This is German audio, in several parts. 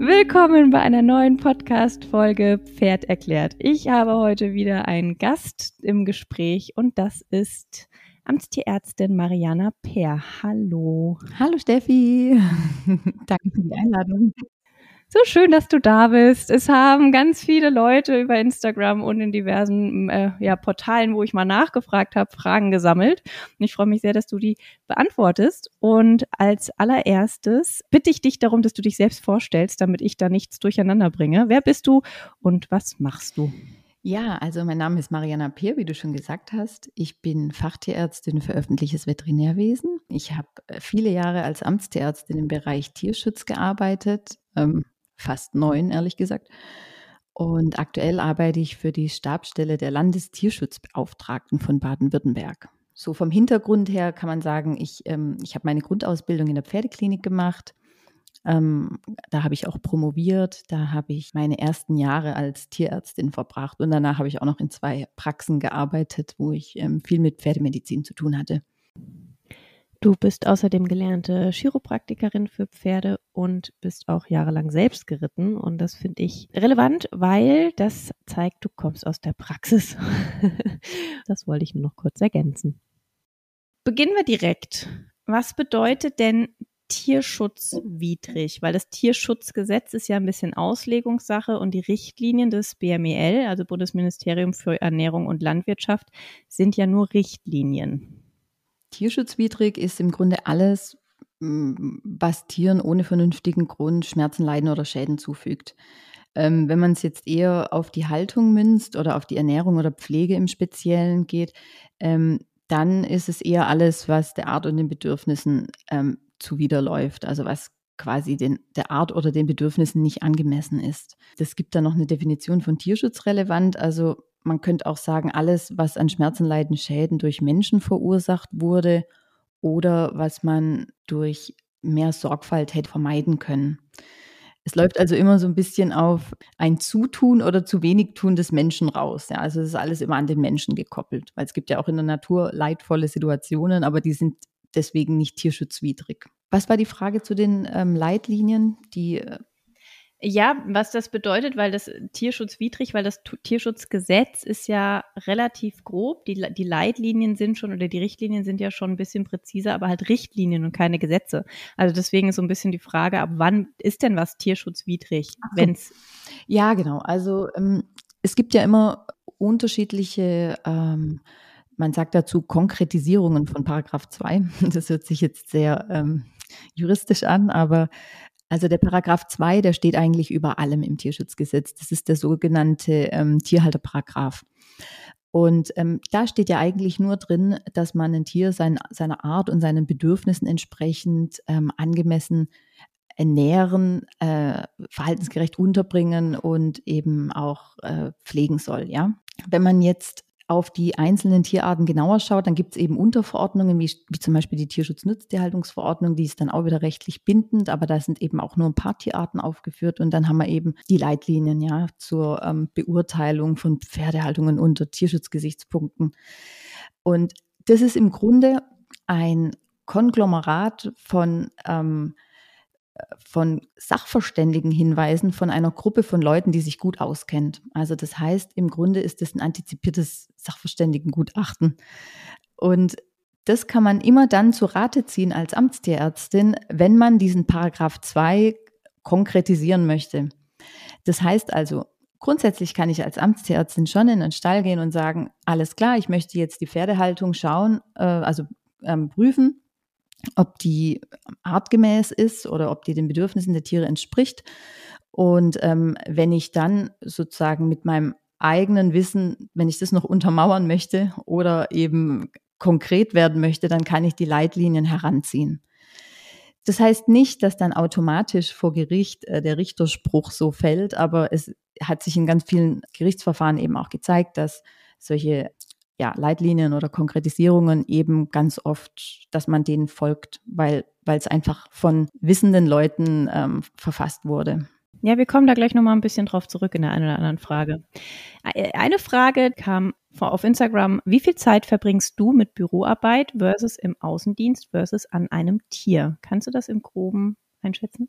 Willkommen bei einer neuen Podcast-Folge Pferd erklärt. Ich habe heute wieder einen Gast im Gespräch und das ist Amtstierärztin Mariana Peer. Hallo. Hallo Steffi. Danke für die Einladung. So schön, dass du da bist. Es haben ganz viele Leute über Instagram und in diversen äh, ja, Portalen, wo ich mal nachgefragt habe, Fragen gesammelt. Und ich freue mich sehr, dass du die beantwortest. Und als allererstes bitte ich dich darum, dass du dich selbst vorstellst, damit ich da nichts durcheinander bringe. Wer bist du und was machst du? Ja, also mein Name ist Mariana Peer, wie du schon gesagt hast. Ich bin Fachtierärztin für öffentliches Veterinärwesen. Ich habe äh, viele Jahre als Amtstierärztin im Bereich Tierschutz gearbeitet. Ähm, fast neun, ehrlich gesagt. Und aktuell arbeite ich für die Stabstelle der Landestierschutzbeauftragten von Baden-Württemberg. So vom Hintergrund her kann man sagen, ich, ähm, ich habe meine Grundausbildung in der Pferdeklinik gemacht. Ähm, da habe ich auch promoviert. Da habe ich meine ersten Jahre als Tierärztin verbracht. Und danach habe ich auch noch in zwei Praxen gearbeitet, wo ich ähm, viel mit Pferdemedizin zu tun hatte. Du bist außerdem gelernte Chiropraktikerin für Pferde und bist auch jahrelang selbst geritten. Und das finde ich relevant, weil das zeigt, du kommst aus der Praxis. das wollte ich nur noch kurz ergänzen. Beginnen wir direkt. Was bedeutet denn tierschutzwidrig? Weil das Tierschutzgesetz ist ja ein bisschen Auslegungssache und die Richtlinien des BMEL, also Bundesministerium für Ernährung und Landwirtschaft, sind ja nur Richtlinien. Tierschutzwidrig ist im Grunde alles, was Tieren ohne vernünftigen Grund Schmerzen, Leiden oder Schäden zufügt. Ähm, wenn man es jetzt eher auf die Haltung münzt oder auf die Ernährung oder Pflege im Speziellen geht, ähm, dann ist es eher alles, was der Art und den Bedürfnissen ähm, zuwiderläuft, also was quasi den, der Art oder den Bedürfnissen nicht angemessen ist. Es gibt da noch eine Definition von tierschutzrelevant, also man könnte auch sagen, alles, was an Schmerzen, Leiden, Schäden durch Menschen verursacht wurde oder was man durch mehr Sorgfalt hätte vermeiden können. Es läuft also immer so ein bisschen auf ein Zutun oder zu wenig Tun des Menschen raus. Ja, also es ist alles immer an den Menschen gekoppelt, weil es gibt ja auch in der Natur leidvolle Situationen, aber die sind deswegen nicht tierschutzwidrig. Was war die Frage zu den ähm, Leitlinien, die äh, ja, was das bedeutet, weil das tierschutzwidrig, weil das Tierschutzgesetz ist ja relativ grob. Die, die Leitlinien sind schon oder die Richtlinien sind ja schon ein bisschen präziser, aber halt Richtlinien und keine Gesetze. Also deswegen ist so ein bisschen die Frage, ab wann ist denn was tierschutzwidrig, so. wenn's Ja, genau. Also ähm, es gibt ja immer unterschiedliche ähm, man sagt dazu Konkretisierungen von Paragraph 2. Das hört sich jetzt sehr ähm, juristisch an, aber also der Paragraph 2, der steht eigentlich über allem im Tierschutzgesetz. Das ist der sogenannte ähm, Tierhalterparagraph. Und ähm, da steht ja eigentlich nur drin, dass man ein Tier sein, seiner Art und seinen Bedürfnissen entsprechend ähm, angemessen ernähren, äh, verhaltensgerecht unterbringen und eben auch äh, pflegen soll. Ja, wenn man jetzt auf die einzelnen Tierarten genauer schaut, dann gibt es eben Unterverordnungen, wie, wie zum Beispiel die Tierschutznutztierhaltungsverordnung, die ist dann auch wieder rechtlich bindend, aber da sind eben auch nur ein paar Tierarten aufgeführt und dann haben wir eben die Leitlinien ja zur ähm, Beurteilung von Pferdehaltungen unter Tierschutzgesichtspunkten. Und das ist im Grunde ein Konglomerat von ähm, von Sachverständigenhinweisen von einer Gruppe von Leuten, die sich gut auskennt. Also das heißt, im Grunde ist es ein antizipiertes Sachverständigengutachten. Und das kann man immer dann zu Rate ziehen als Amtstierärztin, wenn man diesen Paragraph 2 konkretisieren möchte. Das heißt also, grundsätzlich kann ich als Amtstierärztin schon in den Stall gehen und sagen, alles klar, ich möchte jetzt die Pferdehaltung schauen, äh, also ähm, prüfen ob die artgemäß ist oder ob die den Bedürfnissen der Tiere entspricht. Und ähm, wenn ich dann sozusagen mit meinem eigenen Wissen, wenn ich das noch untermauern möchte oder eben konkret werden möchte, dann kann ich die Leitlinien heranziehen. Das heißt nicht, dass dann automatisch vor Gericht äh, der Richterspruch so fällt, aber es hat sich in ganz vielen Gerichtsverfahren eben auch gezeigt, dass solche ja, Leitlinien oder Konkretisierungen eben ganz oft, dass man denen folgt, weil es einfach von wissenden Leuten ähm, verfasst wurde. Ja, wir kommen da gleich nochmal ein bisschen drauf zurück in der einen oder anderen Frage. Eine Frage kam auf Instagram. Wie viel Zeit verbringst du mit Büroarbeit versus im Außendienst versus an einem Tier? Kannst du das im Groben einschätzen?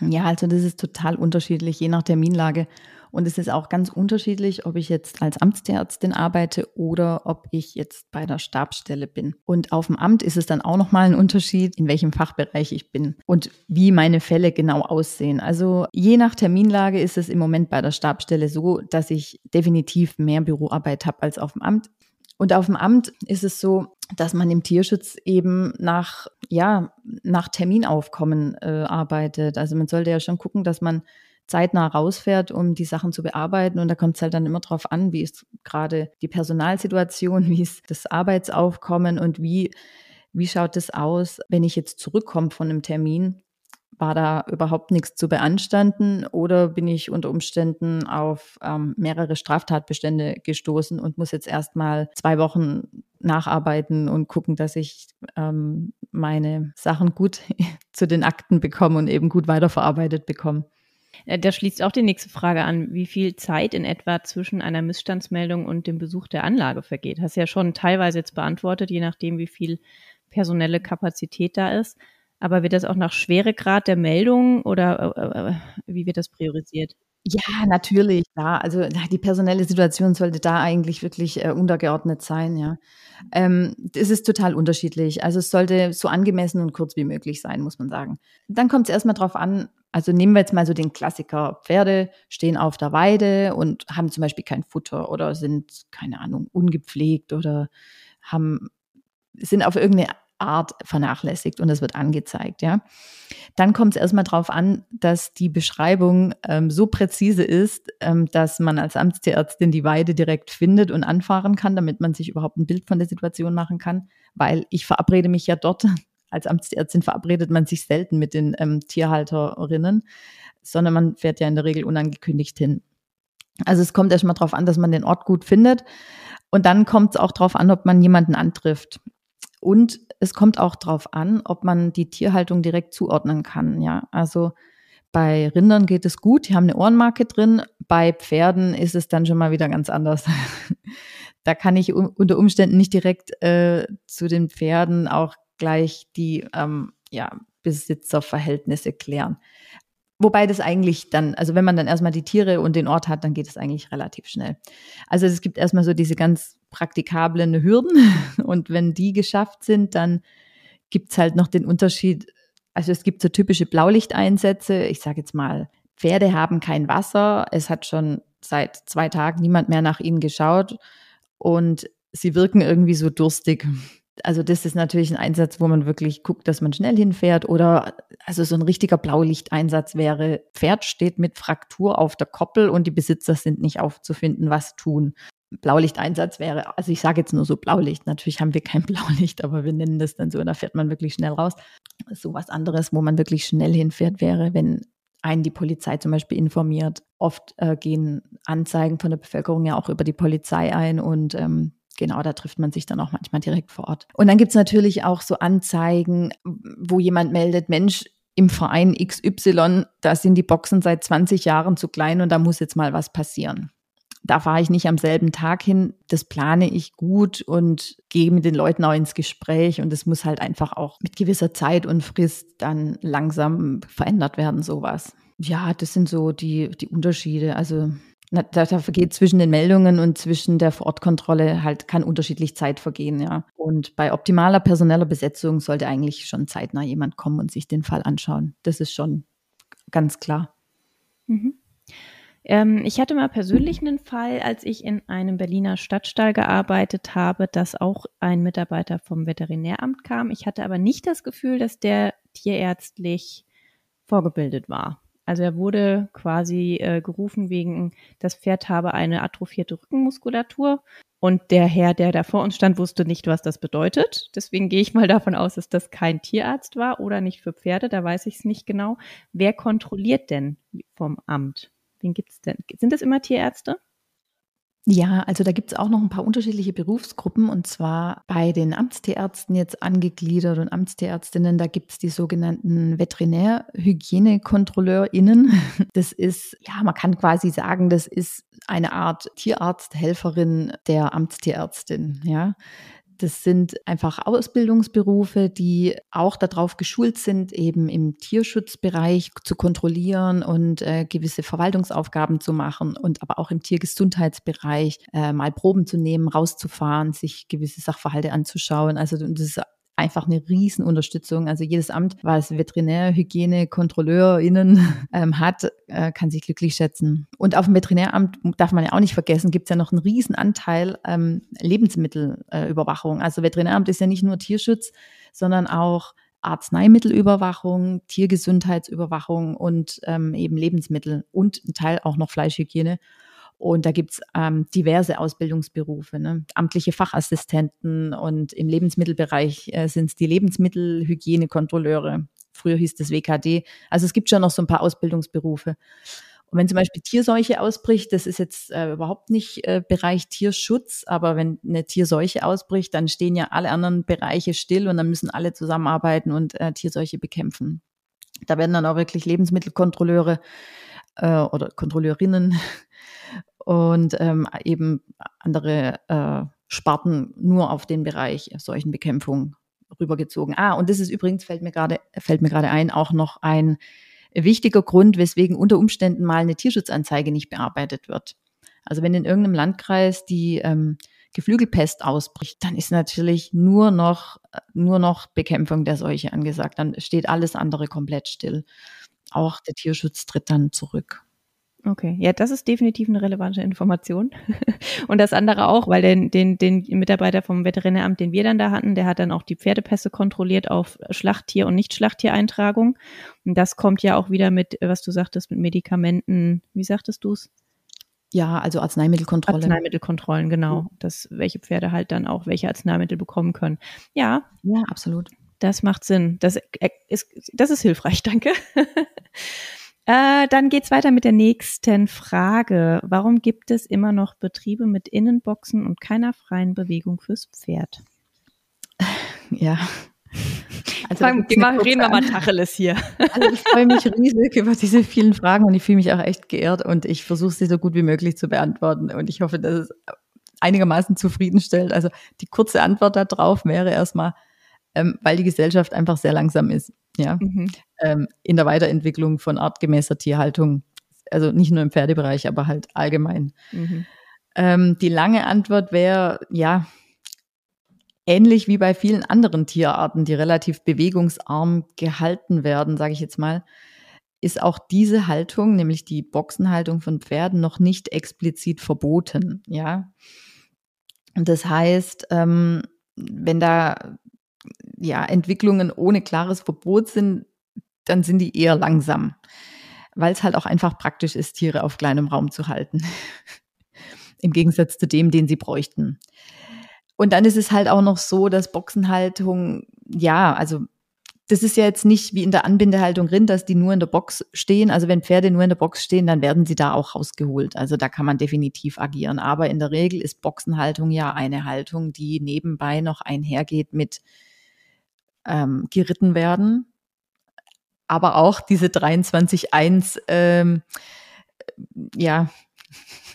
Ja, also das ist total unterschiedlich, je nach Terminlage. Und es ist auch ganz unterschiedlich, ob ich jetzt als Amtstierärztin arbeite oder ob ich jetzt bei der Stabsstelle bin. Und auf dem Amt ist es dann auch nochmal ein Unterschied, in welchem Fachbereich ich bin und wie meine Fälle genau aussehen. Also je nach Terminlage ist es im Moment bei der Stabsstelle so, dass ich definitiv mehr Büroarbeit habe als auf dem Amt. Und auf dem Amt ist es so, dass man im Tierschutz eben nach, ja, nach Terminaufkommen äh, arbeitet. Also man sollte ja schon gucken, dass man zeitnah rausfährt, um die Sachen zu bearbeiten. Und da kommt es halt dann immer drauf an, wie ist gerade die Personalsituation, wie ist das Arbeitsaufkommen und wie, wie schaut es aus, wenn ich jetzt zurückkomme von einem Termin war da überhaupt nichts zu beanstanden oder bin ich unter Umständen auf ähm, mehrere Straftatbestände gestoßen und muss jetzt erstmal zwei Wochen nacharbeiten und gucken, dass ich ähm, meine Sachen gut zu den Akten bekomme und eben gut weiterverarbeitet bekomme. Äh, da schließt auch die nächste Frage an, wie viel Zeit in etwa zwischen einer Missstandsmeldung und dem Besuch der Anlage vergeht. Hast ja schon teilweise jetzt beantwortet, je nachdem, wie viel personelle Kapazität da ist. Aber wird das auch nach Schweregrad der Meldung oder äh, äh, wie wird das priorisiert? Ja, natürlich, ja. Also die personelle Situation sollte da eigentlich wirklich äh, untergeordnet sein, ja. Ähm, es ist total unterschiedlich. Also es sollte so angemessen und kurz wie möglich sein, muss man sagen. Dann kommt es erstmal drauf an, also nehmen wir jetzt mal so den Klassiker. Pferde stehen auf der Weide und haben zum Beispiel kein Futter oder sind, keine Ahnung, ungepflegt oder haben, sind auf irgendeine Art vernachlässigt und das wird angezeigt, ja. Dann kommt es erstmal darauf an, dass die Beschreibung ähm, so präzise ist, ähm, dass man als Amtstierärztin die Weide direkt findet und anfahren kann, damit man sich überhaupt ein Bild von der Situation machen kann, weil ich verabrede mich ja dort. Als Amtstierärztin verabredet man sich selten mit den ähm, Tierhalterinnen, sondern man fährt ja in der Regel unangekündigt hin. Also es kommt erstmal darauf an, dass man den Ort gut findet. Und dann kommt es auch darauf an, ob man jemanden antrifft. Und es kommt auch darauf an, ob man die Tierhaltung direkt zuordnen kann. Ja, also bei Rindern geht es gut, die haben eine Ohrenmarke drin. Bei Pferden ist es dann schon mal wieder ganz anders. da kann ich unter Umständen nicht direkt äh, zu den Pferden auch gleich die ähm, ja, Besitzerverhältnisse klären. Wobei das eigentlich dann, also wenn man dann erstmal die Tiere und den Ort hat, dann geht es eigentlich relativ schnell. Also es gibt erstmal so diese ganz praktikablen Hürden. Und wenn die geschafft sind, dann gibt's halt noch den Unterschied, also es gibt so typische Blaulichteinsätze, ich sage jetzt mal, Pferde haben kein Wasser, es hat schon seit zwei Tagen niemand mehr nach ihnen geschaut. Und sie wirken irgendwie so durstig also das ist natürlich ein Einsatz, wo man wirklich guckt, dass man schnell hinfährt oder also so ein richtiger Blaulichteinsatz wäre, Pferd steht mit Fraktur auf der Koppel und die Besitzer sind nicht aufzufinden, was tun. Blaulichteinsatz wäre, also ich sage jetzt nur so Blaulicht, natürlich haben wir kein Blaulicht, aber wir nennen das dann so, da fährt man wirklich schnell raus. So was anderes, wo man wirklich schnell hinfährt, wäre, wenn einen die Polizei zum Beispiel informiert. Oft äh, gehen Anzeigen von der Bevölkerung ja auch über die Polizei ein und ähm, genau, da trifft man sich dann auch manchmal direkt vor Ort. Und dann gibt's natürlich auch so Anzeigen, wo jemand meldet, Mensch, im Verein XY, da sind die Boxen seit 20 Jahren zu klein und da muss jetzt mal was passieren. Da fahre ich nicht am selben Tag hin, das plane ich gut und gehe mit den Leuten auch ins Gespräch und es muss halt einfach auch mit gewisser Zeit und Frist dann langsam verändert werden, sowas. Ja, das sind so die, die Unterschiede. Also na, da, da vergeht zwischen den Meldungen und zwischen der Vorortkontrolle halt kann unterschiedlich Zeit vergehen, ja. Und bei optimaler personeller Besetzung sollte eigentlich schon zeitnah jemand kommen und sich den Fall anschauen. Das ist schon ganz klar. Mhm. Ähm, ich hatte mal persönlich einen Fall, als ich in einem Berliner Stadtstall gearbeitet habe, dass auch ein Mitarbeiter vom Veterinäramt kam. Ich hatte aber nicht das Gefühl, dass der tierärztlich vorgebildet war. Also er wurde quasi äh, gerufen wegen, das Pferd habe eine atrophierte Rückenmuskulatur. Und der Herr, der da vor uns stand, wusste nicht, was das bedeutet. Deswegen gehe ich mal davon aus, dass das kein Tierarzt war oder nicht für Pferde. Da weiß ich es nicht genau. Wer kontrolliert denn vom Amt? Wen gibt's denn? Sind das immer Tierärzte? Ja, also da gibt es auch noch ein paar unterschiedliche Berufsgruppen und zwar bei den Amtstierärzten jetzt angegliedert und Amtstierärztinnen, da gibt es die sogenannten Veterinärhygienekontrolleurinnen. Das ist, ja, man kann quasi sagen, das ist eine Art Tierarzthelferin der Amtstierärztin, ja. Das sind einfach Ausbildungsberufe, die auch darauf geschult sind, eben im Tierschutzbereich zu kontrollieren und äh, gewisse Verwaltungsaufgaben zu machen und aber auch im Tiergesundheitsbereich äh, mal Proben zu nehmen, rauszufahren, sich gewisse Sachverhalte anzuschauen. Also das ist einfach eine Riesenunterstützung. Also jedes Amt, was Veterinär, Hygiene, KontrolleurInnen ähm, hat, äh, kann sich glücklich schätzen. Und auf dem Veterinäramt darf man ja auch nicht vergessen, gibt es ja noch einen Riesenanteil ähm, Lebensmittelüberwachung. Äh, also Veterinäramt ist ja nicht nur Tierschutz, sondern auch Arzneimittelüberwachung, Tiergesundheitsüberwachung und ähm, eben Lebensmittel und ein Teil auch noch Fleischhygiene. Und da gibt's ähm, diverse Ausbildungsberufe, ne? amtliche Fachassistenten und im Lebensmittelbereich äh, sind es die Lebensmittelhygienekontrolleure. Früher hieß das WKD. Also es gibt schon noch so ein paar Ausbildungsberufe. Und wenn zum Beispiel Tierseuche ausbricht, das ist jetzt äh, überhaupt nicht äh, Bereich Tierschutz, aber wenn eine Tierseuche ausbricht, dann stehen ja alle anderen Bereiche still und dann müssen alle zusammenarbeiten und äh, Tierseuche bekämpfen. Da werden dann auch wirklich Lebensmittelkontrolleure äh, oder Kontrolleurinnen und ähm, eben andere äh, Sparten nur auf den Bereich Seuchenbekämpfung rübergezogen. Ah, und das ist übrigens, fällt mir gerade, fällt mir gerade ein, auch noch ein wichtiger Grund, weswegen unter Umständen mal eine Tierschutzanzeige nicht bearbeitet wird. Also wenn in irgendeinem Landkreis die ähm, Geflügelpest ausbricht, dann ist natürlich nur noch, nur noch Bekämpfung der Seuche angesagt. Dann steht alles andere komplett still. Auch der Tierschutz tritt dann zurück. Okay, ja, das ist definitiv eine relevante Information. Und das andere auch, weil den, den, den Mitarbeiter vom Veterinäramt, den wir dann da hatten, der hat dann auch die Pferdepässe kontrolliert auf Schlachttier- und Nicht-Schlachttiereintragung. Und das kommt ja auch wieder mit, was du sagtest, mit Medikamenten, wie sagtest du es? Ja, also Arzneimittelkontrolle. Arzneimittelkontrollen, genau. Dass welche Pferde halt dann auch welche Arzneimittel bekommen können. Ja. Ja, absolut. Das macht Sinn. Das ist, das ist hilfreich, danke. Äh, dann geht's weiter mit der nächsten Frage. Warum gibt es immer noch Betriebe mit Innenboxen und keiner freien Bewegung fürs Pferd? Ja. Also Fang, mal, reden wir mal Tacheles hier. Also ich freue mich riesig über diese vielen Fragen und ich fühle mich auch echt geehrt und ich versuche sie so gut wie möglich zu beantworten und ich hoffe, dass es einigermaßen zufriedenstellt. Also die kurze Antwort darauf wäre erstmal, ähm, weil die Gesellschaft einfach sehr langsam ist ja, mhm. Ähm, in der Weiterentwicklung von artgemäßer Tierhaltung. Also nicht nur im Pferdebereich, aber halt allgemein. Mhm. Ähm, die lange Antwort wäre, ja, ähnlich wie bei vielen anderen Tierarten, die relativ bewegungsarm gehalten werden, sage ich jetzt mal, ist auch diese Haltung, nämlich die Boxenhaltung von Pferden, noch nicht explizit verboten. Ja, und das heißt, ähm, wenn da ja, Entwicklungen ohne klares Verbot sind, dann sind die eher langsam, weil es halt auch einfach praktisch ist, Tiere auf kleinem Raum zu halten. Im Gegensatz zu dem, den sie bräuchten. Und dann ist es halt auch noch so, dass Boxenhaltung, ja, also das ist ja jetzt nicht wie in der Anbindehaltung Rind, dass die nur in der Box stehen. Also wenn Pferde nur in der Box stehen, dann werden sie da auch rausgeholt. Also da kann man definitiv agieren. Aber in der Regel ist Boxenhaltung ja eine Haltung, die nebenbei noch einhergeht mit ähm, geritten werden. Aber auch diese 23.1, ähm, ja,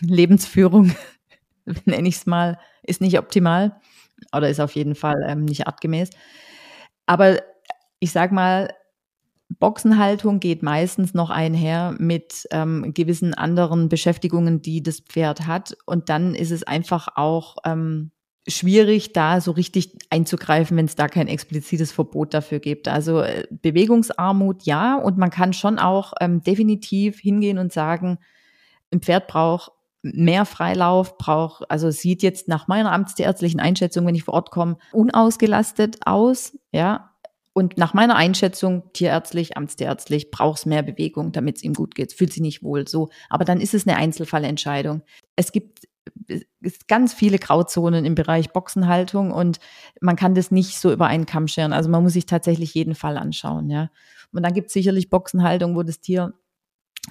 Lebensführung, nenne ich es mal, ist nicht optimal oder ist auf jeden Fall ähm, nicht artgemäß. Aber ich sag mal, Boxenhaltung geht meistens noch einher mit ähm, gewissen anderen Beschäftigungen, die das Pferd hat. Und dann ist es einfach auch ähm, schwierig, da so richtig einzugreifen, wenn es da kein explizites Verbot dafür gibt. Also äh, Bewegungsarmut ja, und man kann schon auch ähm, definitiv hingehen und sagen, ein Pferd braucht mehr Freilauf, braucht, also sieht jetzt nach meiner amtsärztlichen Einschätzung, wenn ich vor Ort komme, unausgelastet aus, ja. Und nach meiner Einschätzung, tierärztlich, amtsärztlich, braucht es mehr Bewegung, damit es ihm gut geht. Fühlt sich nicht wohl so. Aber dann ist es eine Einzelfallentscheidung. Es gibt ganz viele Grauzonen im Bereich Boxenhaltung und man kann das nicht so über einen Kamm scheren. Also man muss sich tatsächlich jeden Fall anschauen, ja. Und dann gibt es sicherlich Boxenhaltung, wo das Tier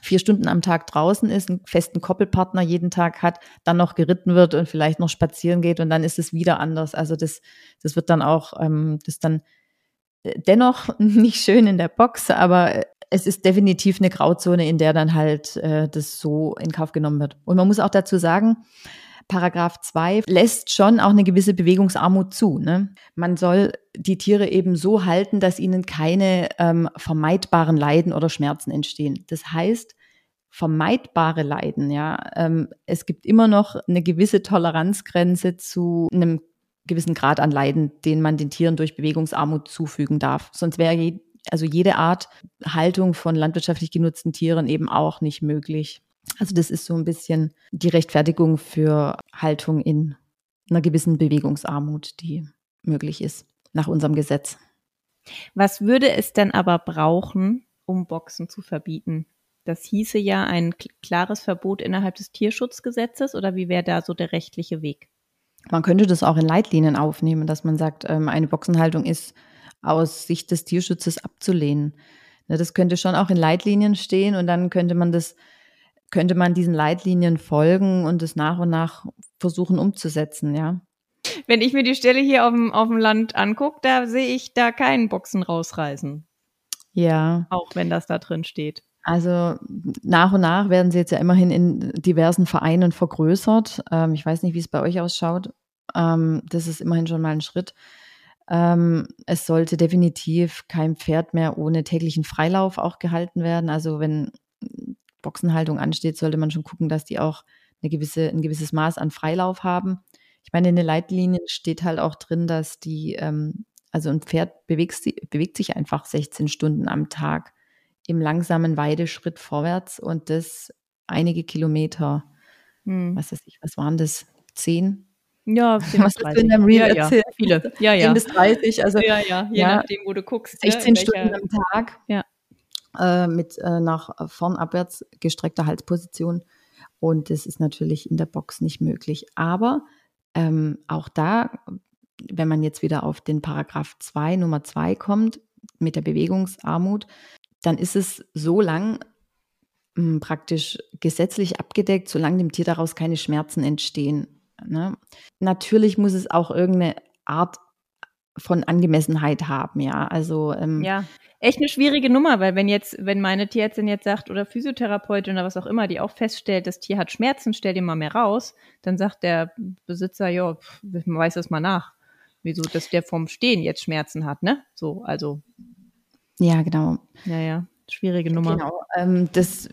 vier Stunden am Tag draußen ist, einen festen Koppelpartner jeden Tag hat, dann noch geritten wird und vielleicht noch spazieren geht und dann ist es wieder anders. Also das, das wird dann auch, ähm, das dann äh, dennoch nicht schön in der Box, aber es ist definitiv eine Grauzone, in der dann halt äh, das so in Kauf genommen wird. Und man muss auch dazu sagen, Paragraph 2 lässt schon auch eine gewisse Bewegungsarmut zu. Ne? Man soll die Tiere eben so halten, dass ihnen keine ähm, vermeidbaren Leiden oder Schmerzen entstehen. Das heißt, vermeidbare Leiden, ja, ähm, es gibt immer noch eine gewisse Toleranzgrenze zu einem gewissen Grad an Leiden, den man den Tieren durch Bewegungsarmut zufügen darf. Sonst wäre also jede Art Haltung von landwirtschaftlich genutzten Tieren eben auch nicht möglich. Also das ist so ein bisschen die Rechtfertigung für Haltung in einer gewissen Bewegungsarmut, die möglich ist nach unserem Gesetz. Was würde es denn aber brauchen, um Boxen zu verbieten? Das hieße ja ein klares Verbot innerhalb des Tierschutzgesetzes oder wie wäre da so der rechtliche Weg? Man könnte das auch in Leitlinien aufnehmen, dass man sagt, ähm, eine Boxenhaltung ist aus Sicht des Tierschutzes abzulehnen. Ne, das könnte schon auch in Leitlinien stehen und dann könnte man das könnte man diesen Leitlinien folgen und es nach und nach versuchen umzusetzen, ja. Wenn ich mir die Stelle hier auf dem, auf dem Land angucke, da sehe ich da keinen Boxen rausreißen. Ja. Auch wenn das da drin steht. Also nach und nach werden sie jetzt ja immerhin in diversen Vereinen vergrößert. Ähm, ich weiß nicht, wie es bei euch ausschaut. Ähm, das ist immerhin schon mal ein Schritt. Ähm, es sollte definitiv kein Pferd mehr ohne täglichen Freilauf auch gehalten werden. Also wenn Boxenhaltung ansteht, sollte man schon gucken, dass die auch eine gewisse, ein gewisses Maß an Freilauf haben. Ich meine, in den Leitlinien steht halt auch drin, dass die, ähm, also ein Pferd bewegt, bewegt sich einfach 16 Stunden am Tag im langsamen Weideschritt vorwärts und das einige Kilometer. Hm. Was weiß ich, was waren das? Zehn? Ja, 10 was 30. hast du in deinem Reel ja, erzählt? Ja, viele. Ja, ja. 10 bis 30, also ja, ja, je ja, nachdem, wo du guckst. 16 ne, Stunden am Tag. Ja äh, mit äh, nach vorn abwärts gestreckter Halsposition. Und das ist natürlich in der Box nicht möglich. Aber ähm, auch da, wenn man jetzt wieder auf den Paragraph 2 Nummer 2 kommt, mit der Bewegungsarmut, dann ist es so lang hm, praktisch gesetzlich abgedeckt, solange dem Tier daraus keine Schmerzen entstehen. Ne? Natürlich muss es auch irgendeine Art von Angemessenheit haben, ja. Also ähm, ja, echt eine schwierige Nummer, weil wenn jetzt, wenn meine Tierärztin jetzt sagt oder Physiotherapeutin oder was auch immer, die auch feststellt, das Tier hat Schmerzen, stell dir mal mehr raus, dann sagt der Besitzer, ja, man weiß das mal nach, wieso, dass der vom Stehen jetzt Schmerzen hat, ne? So, also. Ja, genau. Ja, ja, schwierige Nummer. Genau. Ähm, das,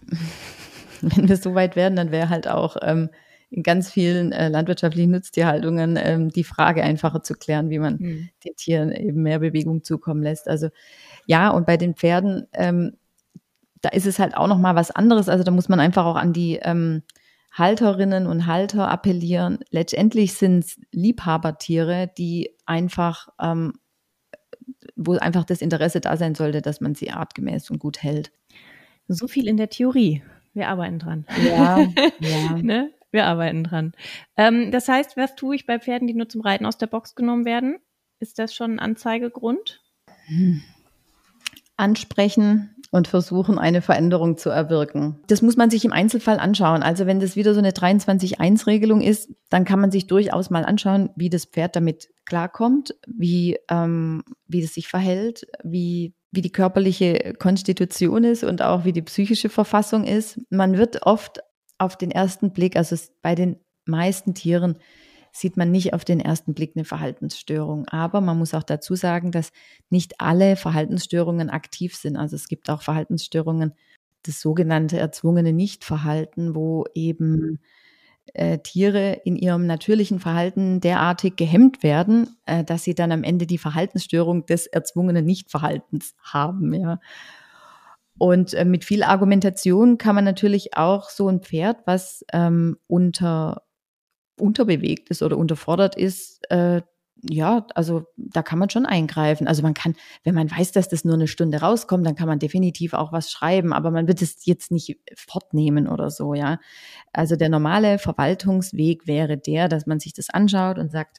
wenn wir so weit werden, dann wäre halt auch ähm, in ganz vielen äh, landwirtschaftlichen Nutztierhaltungen ähm, die Frage einfacher zu klären, wie man mhm. den Tieren eben mehr Bewegung zukommen lässt. Also ja, und bei den Pferden, ähm, da ist es halt auch noch mal was anderes. Also da muss man einfach auch an die ähm, Halterinnen und Halter appellieren. Letztendlich sind es Liebhabertiere, die einfach, ähm, wo einfach das Interesse da sein sollte, dass man sie artgemäß und gut hält. So viel in der Theorie. Wir arbeiten dran. Ja, ja. ne? Wir arbeiten dran. Ähm, das heißt, was tue ich bei Pferden, die nur zum Reiten aus der Box genommen werden? Ist das schon ein Anzeigegrund? Hm. Ansprechen und versuchen, eine Veränderung zu erwirken. Das muss man sich im Einzelfall anschauen. Also wenn das wieder so eine 23.1-Regelung ist, dann kann man sich durchaus mal anschauen, wie das Pferd damit klarkommt, wie, ähm, wie es sich verhält, wie wie die körperliche Konstitution ist und auch wie die psychische Verfassung ist. Man wird oft auf den ersten Blick, also bei den meisten Tieren sieht man nicht auf den ersten Blick eine Verhaltensstörung. Aber man muss auch dazu sagen, dass nicht alle Verhaltensstörungen aktiv sind. Also es gibt auch Verhaltensstörungen, das sogenannte erzwungene Nichtverhalten, wo eben äh, Tiere in ihrem natürlichen Verhalten derartig gehemmt werden, äh, dass sie dann am Ende die Verhaltensstörung des erzwungenen Nichtverhaltens haben. Ja. Und äh, mit viel Argumentation kann man natürlich auch so ein Pferd, was ähm, unter unterbewegt ist oder unterfordert ist, äh, ja, also da kann man schon eingreifen. Also man kann, wenn man weiß, dass das nur eine Stunde rauskommt, dann kann man definitiv auch was schreiben, aber man wird es jetzt nicht fortnehmen oder so, ja. Also der normale Verwaltungsweg wäre der, dass man sich das anschaut und sagt,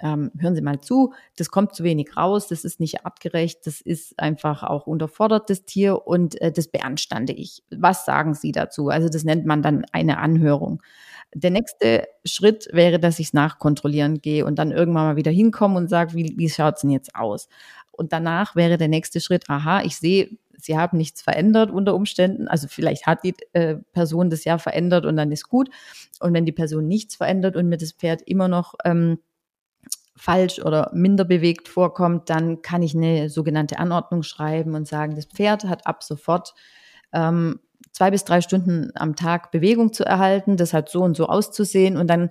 ähm, hören Sie mal zu, das kommt zu wenig raus, das ist nicht artgerecht, das ist einfach auch unterfordert, das Tier, und äh, das beanstande ich. Was sagen Sie dazu? Also das nennt man dann eine Anhörung. Der nächste Schritt wäre, dass ich es nachkontrollieren gehe und dann irgendwann mal wieder hinkomme und sage, wie, wie schaut es denn jetzt aus? Und danach wäre der nächste Schritt, aha, ich sehe, Sie haben nichts verändert unter Umständen. Also vielleicht hat die äh, Person das ja verändert und dann ist gut. Und wenn die Person nichts verändert und mir das Pferd immer noch ähm, falsch oder minder bewegt vorkommt, dann kann ich eine sogenannte Anordnung schreiben und sagen, das Pferd hat ab sofort ähm, zwei bis drei Stunden am Tag Bewegung zu erhalten, das hat so und so auszusehen und dann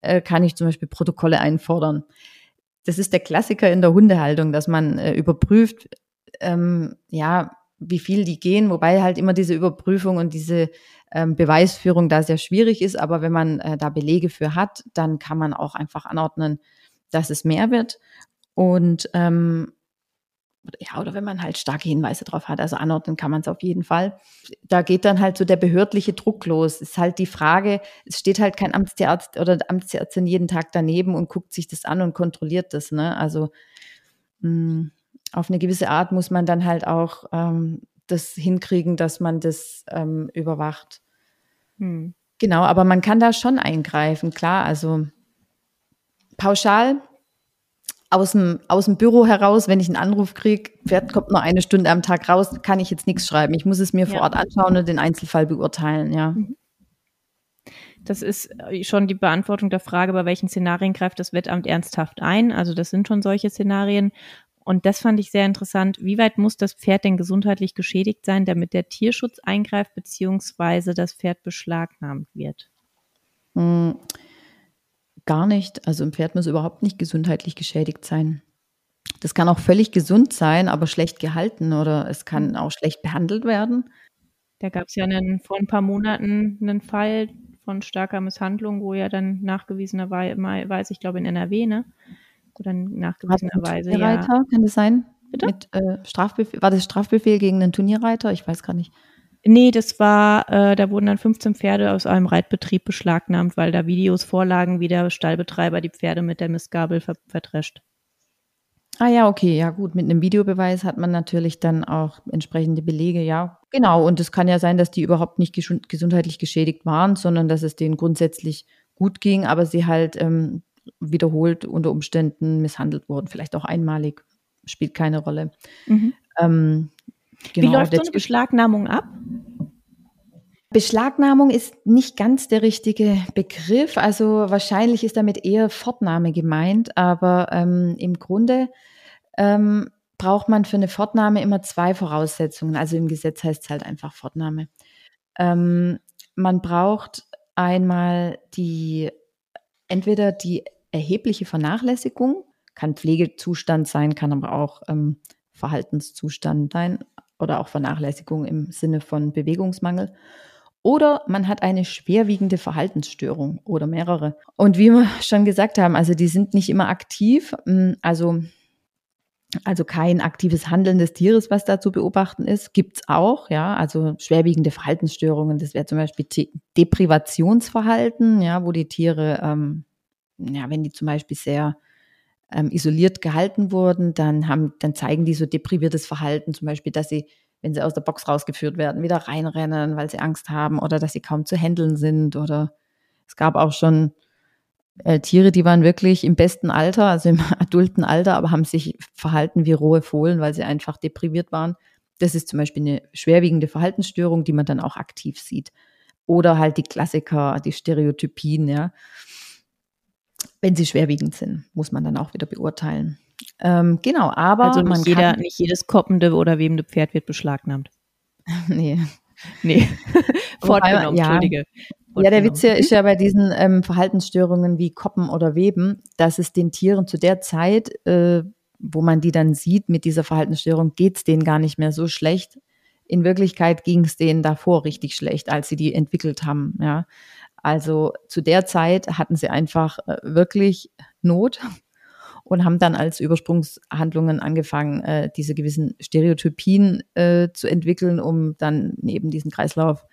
äh, kann ich zum Beispiel Protokolle einfordern. Das ist der Klassiker in der Hundehaltung, dass man äh, überprüft, ähm, ja, wie viel die gehen, wobei halt immer diese Überprüfung und diese ähm, Beweisführung da sehr schwierig ist. Aber wenn man äh, da Belege für hat, dann kann man auch einfach anordnen, dass es mehr wird. Und ähm, ja, oder wenn man halt starke Hinweise drauf hat, also anordnen kann man es auf jeden Fall. Da geht dann halt so der behördliche Druck los. Ist halt die Frage, es steht halt kein Amtstierarzt oder Amtsärztin jeden Tag daneben und guckt sich das an und kontrolliert das. Ne? Also mh, hm, auf eine gewisse Art muss man dann halt auch ähm, das hinkriegen, dass man das ähm, überwacht. Hm. Genau, aber man kann da schon eingreifen, klar. Also pauschal aus dem, aus dem Büro heraus, wenn ich einen Anruf kriege, Pferd kommt nur eine Stunde am Tag raus, kann ich jetzt nichts schreiben. Ich muss es mir ja. vor Ort anschauen und den Einzelfall beurteilen, ja. Mhm. Das ist äh, schon die Beantwortung der Frage, bei welchen Szenarien greift das Wettamt ernsthaft ein. Also das sind schon solche Szenarien. Und das fand ich sehr interessant. Wie weit muss das Pferd denn gesundheitlich geschädigt sein, damit der Tierschutz eingreift, beziehungsweise das Pferd beschlagnahmt wird? Mhm. Gar nicht. Also ein Pferd muss überhaupt nicht gesundheitlich geschädigt sein. Das kann auch völlig gesund sein, aber schlecht gehalten oder es kann mhm. auch schlecht behandelt werden. Da gab es ja einen, vor ein paar Monaten einen Fall von starker Misshandlung, wo ja dann nachgewiesenerweise, ich glaube in NRW, ne? Oder nachgewiesenerweise. Turnierreiter, ja. kann das sein? Bitte? Mit, äh, Strafbefehl, war das Strafbefehl gegen einen Turnierreiter? Ich weiß gar nicht. Nee, das war, äh, da wurden dann 15 Pferde aus einem Reitbetrieb beschlagnahmt, weil da Videos vorlagen, wie der Stallbetreiber die Pferde mit der Mistgabel ver verdrescht. Ah ja, okay, ja gut. Mit einem Videobeweis hat man natürlich dann auch entsprechende Belege, ja. Genau, und es kann ja sein, dass die überhaupt nicht gesundheitlich geschädigt waren, sondern dass es denen grundsätzlich gut ging, aber sie halt ähm, wiederholt unter Umständen misshandelt wurden, vielleicht auch einmalig, spielt keine Rolle. Mhm. Ähm, Genau, Wie läuft so eine Beschlagnahmung ab? Beschlagnahmung ist nicht ganz der richtige Begriff. Also wahrscheinlich ist damit eher Fortnahme gemeint, aber ähm, im Grunde ähm, braucht man für eine Fortnahme immer zwei Voraussetzungen. Also im Gesetz heißt es halt einfach Fortnahme. Ähm, man braucht einmal die entweder die erhebliche Vernachlässigung, kann Pflegezustand sein, kann aber auch ähm, Verhaltenszustand sein oder auch Vernachlässigung im Sinne von Bewegungsmangel. Oder man hat eine schwerwiegende Verhaltensstörung oder mehrere. Und wie wir schon gesagt haben, also die sind nicht immer aktiv. Mm, also, also kein aktives Handeln des Tieres, was da zu beobachten ist, gibt's auch, ja. Also schwerwiegende Verhaltensstörungen, das wäre zum Beispiel Deprivationsverhalten, ja, wo die Tiere, ähm, ja, wenn die zum Beispiel sehr ähm, isoliert gehalten wurden, dann haben, dann zeigen die so depriviertes Verhalten, zum Beispiel, dass sie, wenn sie aus der Box rausgeführt werden, wieder reinrennen, weil sie Angst haben oder dass sie kaum zu handeln sind oder es gab auch schon äh, Tiere, die waren wirklich im besten Alter, also im adulten Alter, aber haben sich verhalten wie rohe Fohlen, weil sie einfach depriviert waren. Das ist zum Beispiel eine schwerwiegende Verhaltensstörung, die man dann auch aktiv sieht. Oder halt die Klassiker, die Stereotypien, ja wenn sie schwerwiegend sind, muss man dann auch wieder beurteilen. Ähm, genau, aber also nicht, man jeder, kann, nicht jedes koppende oder webende Pferd wird beschlagnahmt. nee. Nee. Fortgenommen, ja. Entschuldige. Ja, der Witz hier ist ja bei diesen ähm, Verhaltensstörungen wie Koppen oder Weben, dass es den Tieren zu der Zeit, äh, wo man die dann sieht mit dieser Verhaltensstörung, geht es denen gar nicht mehr so schlecht. In Wirklichkeit ging es denen davor richtig schlecht, als sie die entwickelt haben. Ja, also zu der Zeit hatten sie einfach äh, wirklich Not und haben dann als Übersprungshandlungen angefangen, äh, diese gewissen Stereotypien äh, zu entwickeln, um dann neben diesen Kreislauf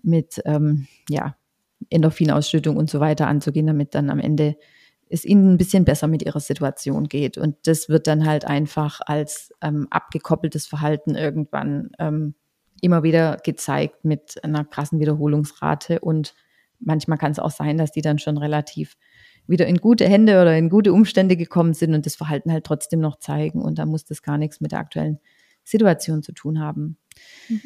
mit ähm, ja, Endorphinausschüttung und so weiter anzugehen, damit dann am Ende es ihnen ein bisschen besser mit ihrer Situation geht. Und das wird dann halt einfach als ähm, abgekoppeltes Verhalten irgendwann ähm, immer wieder gezeigt mit einer krassen Wiederholungsrate. Und manchmal kann es auch sein, dass die dann schon relativ wieder in gute Hände oder in gute Umstände gekommen sind und das Verhalten halt trotzdem noch zeigen. Und da muss das gar nichts mit der aktuellen Situation zu tun haben. Mhm.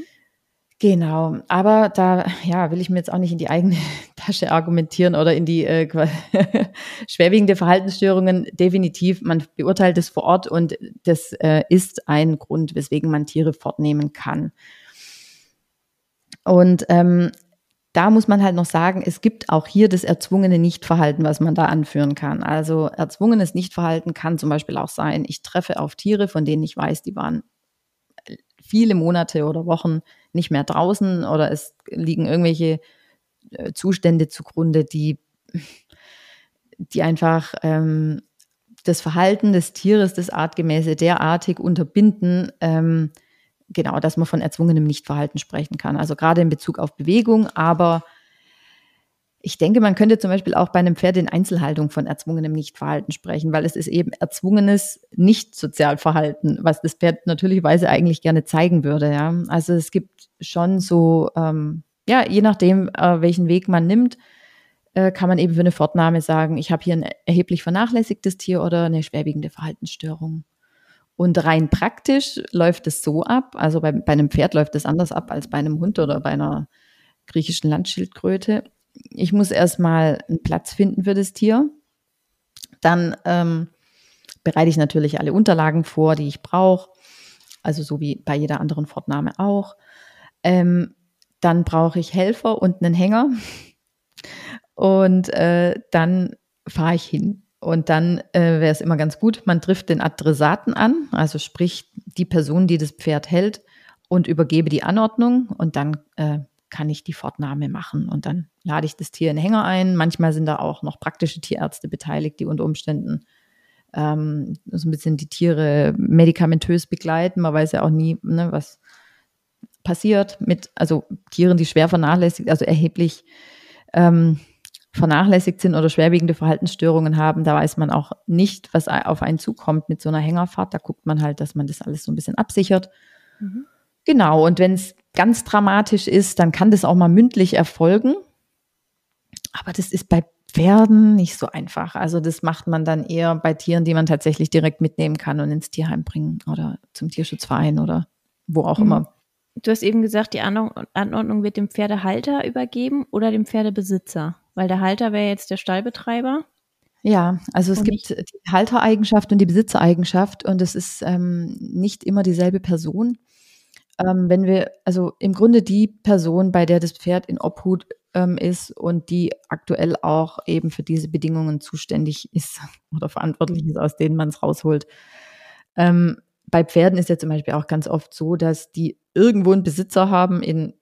Genau, aber da ja, will ich mir jetzt auch nicht in die eigene Tasche argumentieren oder in die äh, schwerwiegende Verhaltensstörungen. Definitiv, man beurteilt es vor Ort und das äh, ist ein Grund, weswegen man Tiere fortnehmen kann. Und ähm, da muss man halt noch sagen, es gibt auch hier das erzwungene Nichtverhalten, was man da anführen kann. Also erzwungenes Nichtverhalten kann zum Beispiel auch sein, ich treffe auf Tiere, von denen ich weiß, die waren viele Monate oder Wochen nicht mehr draußen oder es liegen irgendwelche äh, Zustände zugrunde, die, die einfach ähm, das Verhalten des Tieres, das Artgemäße derartig unterbinden, ähm, genau, dass man von erzwungenem Nichtverhalten sprechen kann. Also gerade in Bezug auf Bewegung, aber ich denke, man könnte zum Beispiel auch bei einem Pferd in Einzelhaltung von erzwungenem Nichtverhalten sprechen, weil es ist eben erzwungenes Nicht-Sozialverhalten, was das Pferd natürlicherweise eigentlich gerne zeigen würde. Ja? Also es gibt schon so, ähm, ja, je nachdem, äh, welchen Weg man nimmt, äh, kann man eben für eine Fortnahme sagen, ich habe hier ein erheblich vernachlässigtes Tier oder eine schwerwiegende Verhaltensstörung. Und rein praktisch läuft es so ab, also bei, bei einem Pferd läuft es anders ab als bei einem Hund oder bei einer griechischen Landschildkröte ich muss erstmal einen Platz finden für das Tier. Dann ähm, bereite ich natürlich alle Unterlagen vor, die ich brauche. Also so wie bei jeder anderen Fortnahme auch. Ähm, dann brauche ich Helfer und einen Hänger. Und äh, dann fahre ich hin. Und dann äh, wäre es immer ganz gut, man trifft den Adressaten an, also sprich die Person, die das Pferd hält, und übergebe die Anordnung. Und dann äh, kann ich die Fortnahme machen. Und dann lade ich das Tier in den Hänger ein. Manchmal sind da auch noch praktische Tierärzte beteiligt, die unter Umständen ähm, so ein bisschen die Tiere medikamentös begleiten. Man weiß ja auch nie, ne, was passiert mit, also Tieren, die schwer vernachlässigt, also erheblich ähm, vernachlässigt sind oder schwerwiegende Verhaltensstörungen haben, da weiß man auch nicht, was auf einen zukommt mit so einer Hängerfahrt. Da guckt man halt, dass man das alles so ein bisschen absichert. Mhm. Genau, und wenn es ganz dramatisch ist, dann kann das auch mal mündlich erfolgen. Aber das ist bei Pferden nicht so einfach. Also das macht man dann eher bei Tieren, die man tatsächlich direkt mitnehmen kann und ins Tierheim bringen oder zum Tierschutzverein oder wo auch mhm. immer. Du hast eben gesagt, die Anordnung wird dem Pferdehalter übergeben oder dem Pferdebesitzer, weil der Halter wäre jetzt der Stallbetreiber. Ja, also es gibt die Haltereigenschaft und die Besitzereigenschaft und es ist ähm, nicht immer dieselbe Person ähm, wenn wir, also im Grunde die Person, bei der das Pferd in Obhut ähm, ist und die aktuell auch eben für diese Bedingungen zuständig ist oder verantwortlich ist, aus denen man es rausholt. Ähm, bei Pferden ist ja zum Beispiel auch ganz oft so, dass die irgendwo einen Besitzer haben in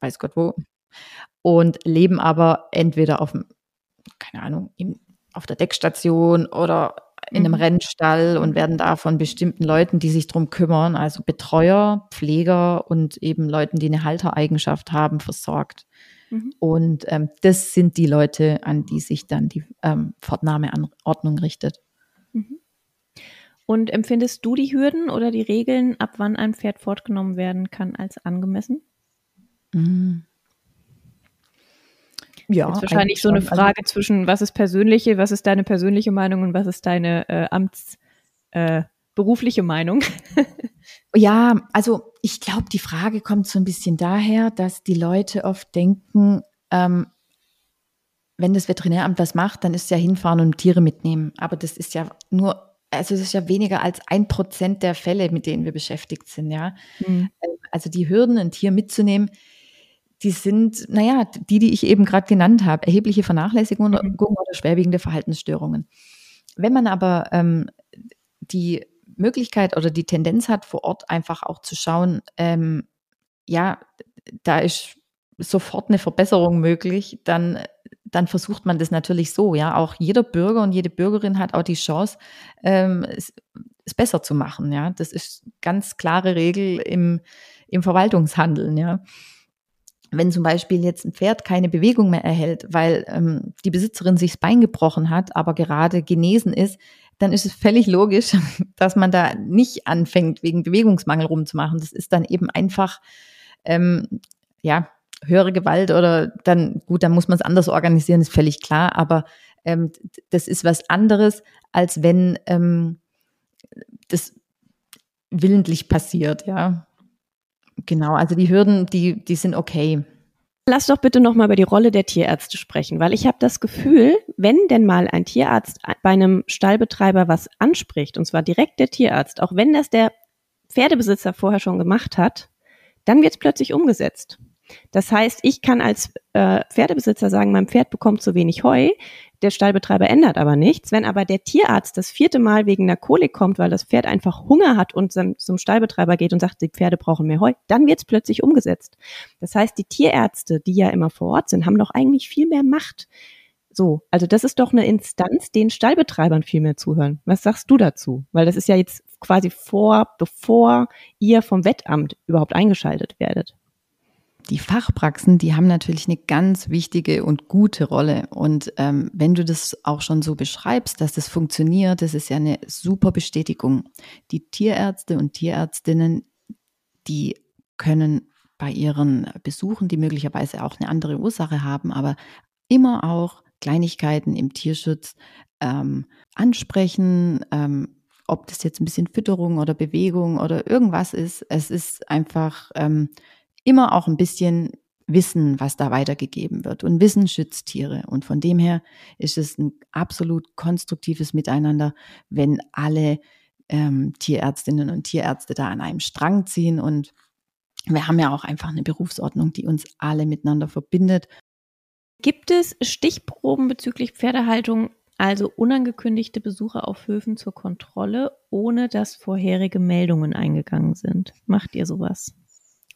weiß Gott wo und leben aber entweder auf dem, keine Ahnung, im, auf der Deckstation oder in einem mhm. Rennstall und werden da von bestimmten Leuten, die sich drum kümmern, also Betreuer, Pfleger und eben Leuten, die eine Haltereigenschaft haben, versorgt. Mhm. Und ähm, das sind die Leute, an die sich dann die ähm, Fortnahmeanordnung richtet. Mhm. Und empfindest du die Hürden oder die Regeln, ab wann ein Pferd fortgenommen werden kann, als angemessen? Mhm. Ja, das ist wahrscheinlich so eine also Frage also, zwischen, was ist persönliche, was ist deine persönliche Meinung und was ist deine äh, Amts äh, berufliche Meinung? ja, also ich glaube, die Frage kommt so ein bisschen daher, dass die Leute oft denken, ähm, wenn das Veterinäramt was macht, dann ist es ja hinfahren und Tiere mitnehmen. Aber das ist ja nur, also es ist ja weniger als ein Prozent der Fälle, mit denen wir beschäftigt sind, ja. Mhm. Also die Hürden, ein Tier mitzunehmen, die sind, naja, die, die ich eben gerade genannt habe, erhebliche Vernachlässigung mhm. oder schwerwiegende Verhaltensstörungen. Wenn man aber ähm, die Möglichkeit oder die Tendenz hat, vor Ort einfach auch zu schauen, ähm, ja, da ist sofort eine Verbesserung möglich, dann, dann versucht man das natürlich so. Ja, auch jeder Bürger und jede Bürgerin hat auch die Chance, ähm, es, es besser zu machen. Ja, das ist ganz klare Regel im, im Verwaltungshandeln. Ja. Wenn zum Beispiel jetzt ein Pferd keine Bewegung mehr erhält, weil ähm, die Besitzerin sich das Bein gebrochen hat, aber gerade genesen ist, dann ist es völlig logisch, dass man da nicht anfängt, wegen Bewegungsmangel rumzumachen. Das ist dann eben einfach, ähm, ja, höhere Gewalt oder dann, gut, dann muss man es anders organisieren, ist völlig klar, aber ähm, das ist was anderes, als wenn ähm, das willentlich passiert, ja. Genau, also die Hürden, die, die sind okay. Lass doch bitte nochmal über die Rolle der Tierärzte sprechen, weil ich habe das Gefühl, wenn denn mal ein Tierarzt bei einem Stallbetreiber was anspricht, und zwar direkt der Tierarzt, auch wenn das der Pferdebesitzer vorher schon gemacht hat, dann wird es plötzlich umgesetzt. Das heißt, ich kann als äh, Pferdebesitzer sagen, mein Pferd bekommt zu wenig Heu, der Stallbetreiber ändert aber nichts. Wenn aber der Tierarzt das vierte Mal wegen einer Kolik kommt, weil das Pferd einfach Hunger hat und zum, Stallbetreiber geht und sagt, die Pferde brauchen mehr Heu, dann wird es plötzlich umgesetzt. Das heißt, die Tierärzte, die ja immer vor Ort sind, haben doch eigentlich viel mehr Macht. So, also das ist doch eine Instanz, den Stallbetreibern viel mehr zuhören. Was sagst du dazu? Weil das ist ja jetzt quasi vor, bevor ihr vom Wettamt überhaupt eingeschaltet werdet die Fachpraxen, die haben natürlich eine ganz wichtige und gute Rolle. Und ähm, wenn du das auch schon so beschreibst, dass das funktioniert, das ist ja eine super Bestätigung. Die Tierärzte und Tierärztinnen, die können bei ihren Besuchen, die möglicherweise auch eine andere Ursache haben, aber immer auch Kleinigkeiten im Tierschutz ähm, ansprechen, ähm, ob das jetzt ein bisschen Fütterung oder Bewegung oder irgendwas ist. Es ist einfach ähm, immer auch ein bisschen wissen, was da weitergegeben wird. Und Wissen schützt Tiere. Und von dem her ist es ein absolut konstruktives Miteinander, wenn alle ähm, Tierärztinnen und Tierärzte da an einem Strang ziehen. Und wir haben ja auch einfach eine Berufsordnung, die uns alle miteinander verbindet. Gibt es Stichproben bezüglich Pferdehaltung, also unangekündigte Besuche auf Höfen zur Kontrolle, ohne dass vorherige Meldungen eingegangen sind? Macht ihr sowas?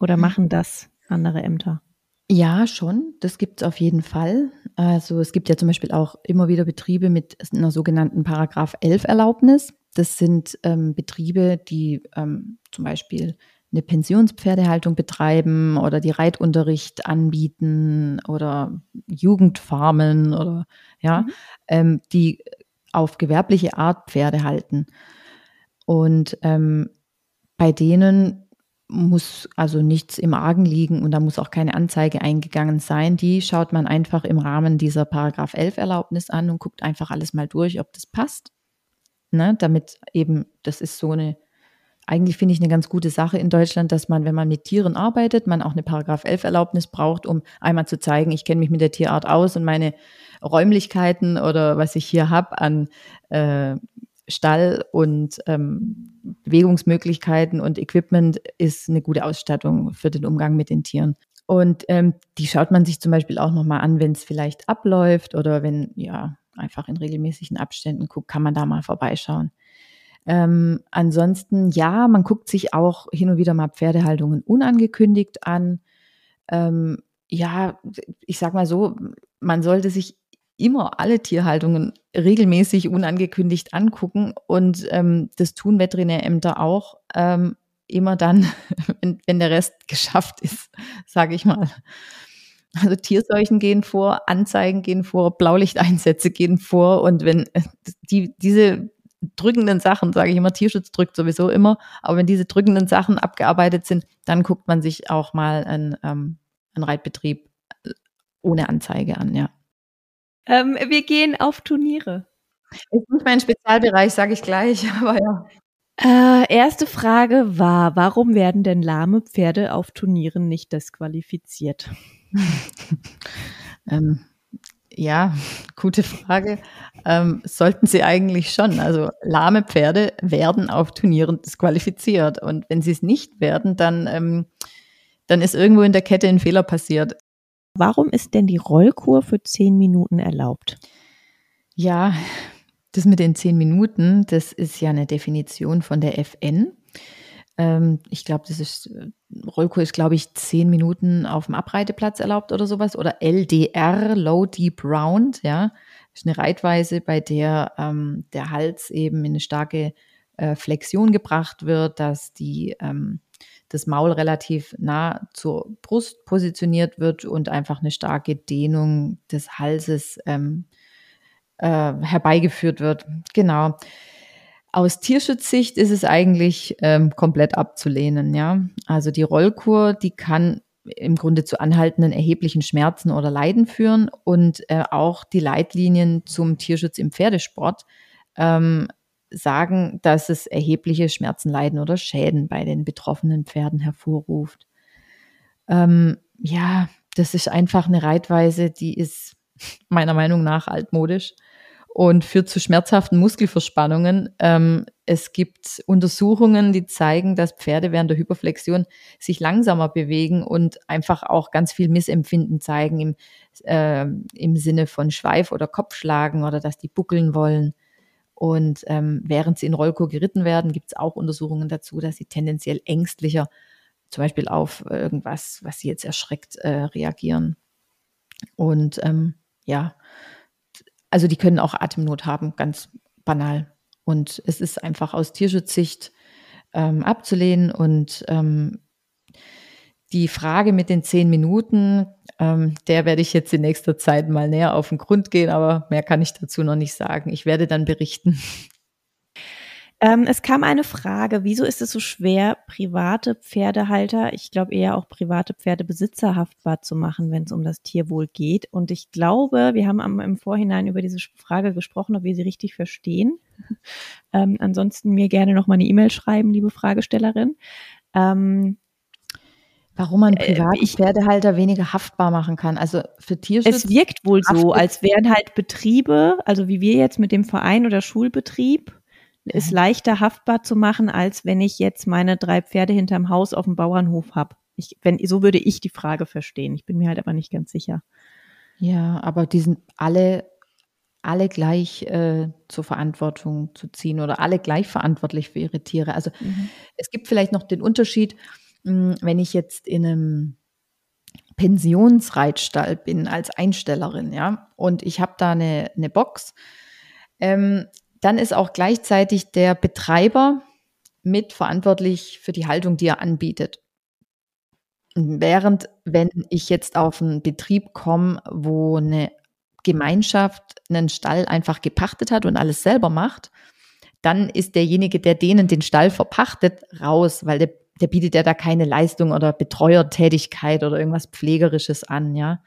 Oder hm. machen das andere Ämter? Ja, schon. Das gibt es auf jeden Fall. Also es gibt ja zum Beispiel auch immer wieder Betriebe mit einer sogenannten Paragraph 11 Erlaubnis. Das sind ähm, Betriebe, die ähm, zum Beispiel eine Pensionspferdehaltung betreiben oder die Reitunterricht anbieten oder Jugendfarmen oder ja, mhm. ähm, die auf gewerbliche Art Pferde halten. Und ähm, bei denen muss also nichts im Argen liegen und da muss auch keine Anzeige eingegangen sein. Die schaut man einfach im Rahmen dieser Paragraph 11 Erlaubnis an und guckt einfach alles mal durch, ob das passt. Ne, damit eben, das ist so eine, eigentlich finde ich eine ganz gute Sache in Deutschland, dass man, wenn man mit Tieren arbeitet, man auch eine Paragraph 11 Erlaubnis braucht, um einmal zu zeigen, ich kenne mich mit der Tierart aus und meine Räumlichkeiten oder was ich hier habe an äh, Stall und ähm, Bewegungsmöglichkeiten und Equipment ist eine gute Ausstattung für den Umgang mit den Tieren. Und ähm, die schaut man sich zum Beispiel auch nochmal an, wenn es vielleicht abläuft oder wenn, ja, einfach in regelmäßigen Abständen guckt, kann man da mal vorbeischauen. Ähm, ansonsten, ja, man guckt sich auch hin und wieder mal Pferdehaltungen unangekündigt an. Ähm, ja, ich sag mal so, man sollte sich immer alle Tierhaltungen regelmäßig unangekündigt angucken und ähm, das tun Veterinärämter auch ähm, immer dann, wenn, wenn der Rest geschafft ist, sage ich mal. Also Tierseuchen gehen vor, Anzeigen gehen vor, Blaulichteinsätze gehen vor und wenn äh, die, diese drückenden Sachen, sage ich immer, Tierschutz drückt sowieso immer, aber wenn diese drückenden Sachen abgearbeitet sind, dann guckt man sich auch mal einen, ähm, einen Reitbetrieb äh, ohne Anzeige an, ja. Ähm, wir gehen auf Turniere. Ist nicht mein Spezialbereich, sage ich gleich, aber ja. Äh, erste Frage war, warum werden denn lahme Pferde auf Turnieren nicht disqualifiziert? ähm, ja, gute Frage. Ähm, sollten sie eigentlich schon. Also lahme Pferde werden auf Turnieren disqualifiziert. Und wenn sie es nicht werden, dann, ähm, dann ist irgendwo in der Kette ein Fehler passiert. Warum ist denn die Rollkur für zehn Minuten erlaubt? Ja, das mit den zehn Minuten, das ist ja eine Definition von der FN. Ähm, ich glaube, das ist, Rollkur ist, glaube ich, zehn Minuten auf dem Abreiteplatz erlaubt oder sowas. Oder LDR, Low Deep Round, ja. Das ist eine Reitweise, bei der ähm, der Hals eben in eine starke äh, Flexion gebracht wird, dass die ähm, das Maul relativ nah zur Brust positioniert wird und einfach eine starke Dehnung des Halses ähm, äh, herbeigeführt wird. Genau. Aus Tierschutzsicht ist es eigentlich ähm, komplett abzulehnen. Ja, also die Rollkur, die kann im Grunde zu anhaltenden erheblichen Schmerzen oder Leiden führen und äh, auch die Leitlinien zum Tierschutz im Pferdesport ähm, sagen, dass es erhebliche Schmerzen, Leiden oder Schäden bei den betroffenen Pferden hervorruft. Ähm, ja, das ist einfach eine Reitweise, die ist meiner Meinung nach altmodisch und führt zu schmerzhaften Muskelverspannungen. Ähm, es gibt Untersuchungen, die zeigen, dass Pferde während der Hyperflexion sich langsamer bewegen und einfach auch ganz viel Missempfinden zeigen im, äh, im Sinne von Schweif- oder Kopfschlagen oder dass die buckeln wollen. Und ähm, während sie in Rollkur geritten werden, gibt es auch Untersuchungen dazu, dass sie tendenziell ängstlicher, zum Beispiel auf irgendwas, was sie jetzt erschreckt, äh, reagieren. Und ähm, ja, also die können auch Atemnot haben, ganz banal. Und es ist einfach aus Tierschutzsicht ähm, abzulehnen. Und ähm, die Frage mit den zehn Minuten, ähm, der werde ich jetzt in nächster Zeit mal näher auf den Grund gehen, aber mehr kann ich dazu noch nicht sagen. Ich werde dann berichten. Ähm, es kam eine Frage, wieso ist es so schwer, private Pferdehalter, ich glaube eher auch private Pferdebesitzer haftbar zu machen, wenn es um das Tierwohl geht? Und ich glaube, wir haben am, im Vorhinein über diese Frage gesprochen, ob wir sie richtig verstehen. Ähm, ansonsten mir gerne noch mal eine E-Mail schreiben, liebe Fragestellerin. Ähm, Warum man äh, private ich, Pferdehalter weniger haftbar machen kann. Also für Tierschutz. Es wirkt wohl so, als wären halt Betriebe, also wie wir jetzt mit dem Verein oder Schulbetrieb, ist leichter haftbar zu machen, als wenn ich jetzt meine drei Pferde hinterm Haus auf dem Bauernhof habe. Ich, wenn, so würde ich die Frage verstehen. Ich bin mir halt aber nicht ganz sicher. Ja, aber die sind alle, alle gleich äh, zur Verantwortung zu ziehen oder alle gleich verantwortlich für ihre Tiere. Also mhm. es gibt vielleicht noch den Unterschied, wenn ich jetzt in einem Pensionsreitstall bin als Einstellerin, ja, und ich habe da eine, eine Box, ähm, dann ist auch gleichzeitig der Betreiber mitverantwortlich für die Haltung, die er anbietet. Während, wenn ich jetzt auf einen Betrieb komme, wo eine Gemeinschaft einen Stall einfach gepachtet hat und alles selber macht, dann ist derjenige, der denen den Stall verpachtet, raus, weil der der bietet ja da keine Leistung oder Betreuertätigkeit oder irgendwas Pflegerisches an, ja.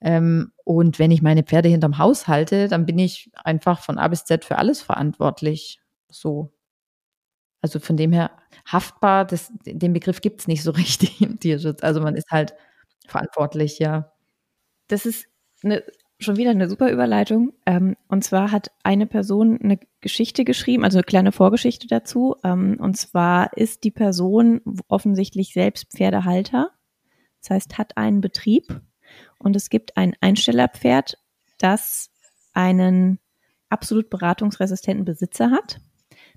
Ähm, und wenn ich meine Pferde hinterm Haus halte, dann bin ich einfach von A bis Z für alles verantwortlich. So. Also von dem her haftbar, das, den Begriff gibt es nicht so richtig im Tierschutz. Also man ist halt verantwortlich, ja. Das ist eine schon wieder eine super Überleitung. Ähm, und zwar hat eine Person eine Geschichte geschrieben, also eine kleine Vorgeschichte dazu. Ähm, und zwar ist die Person offensichtlich selbst Pferdehalter. Das heißt, hat einen Betrieb und es gibt ein Einstellerpferd, das einen absolut beratungsresistenten Besitzer hat.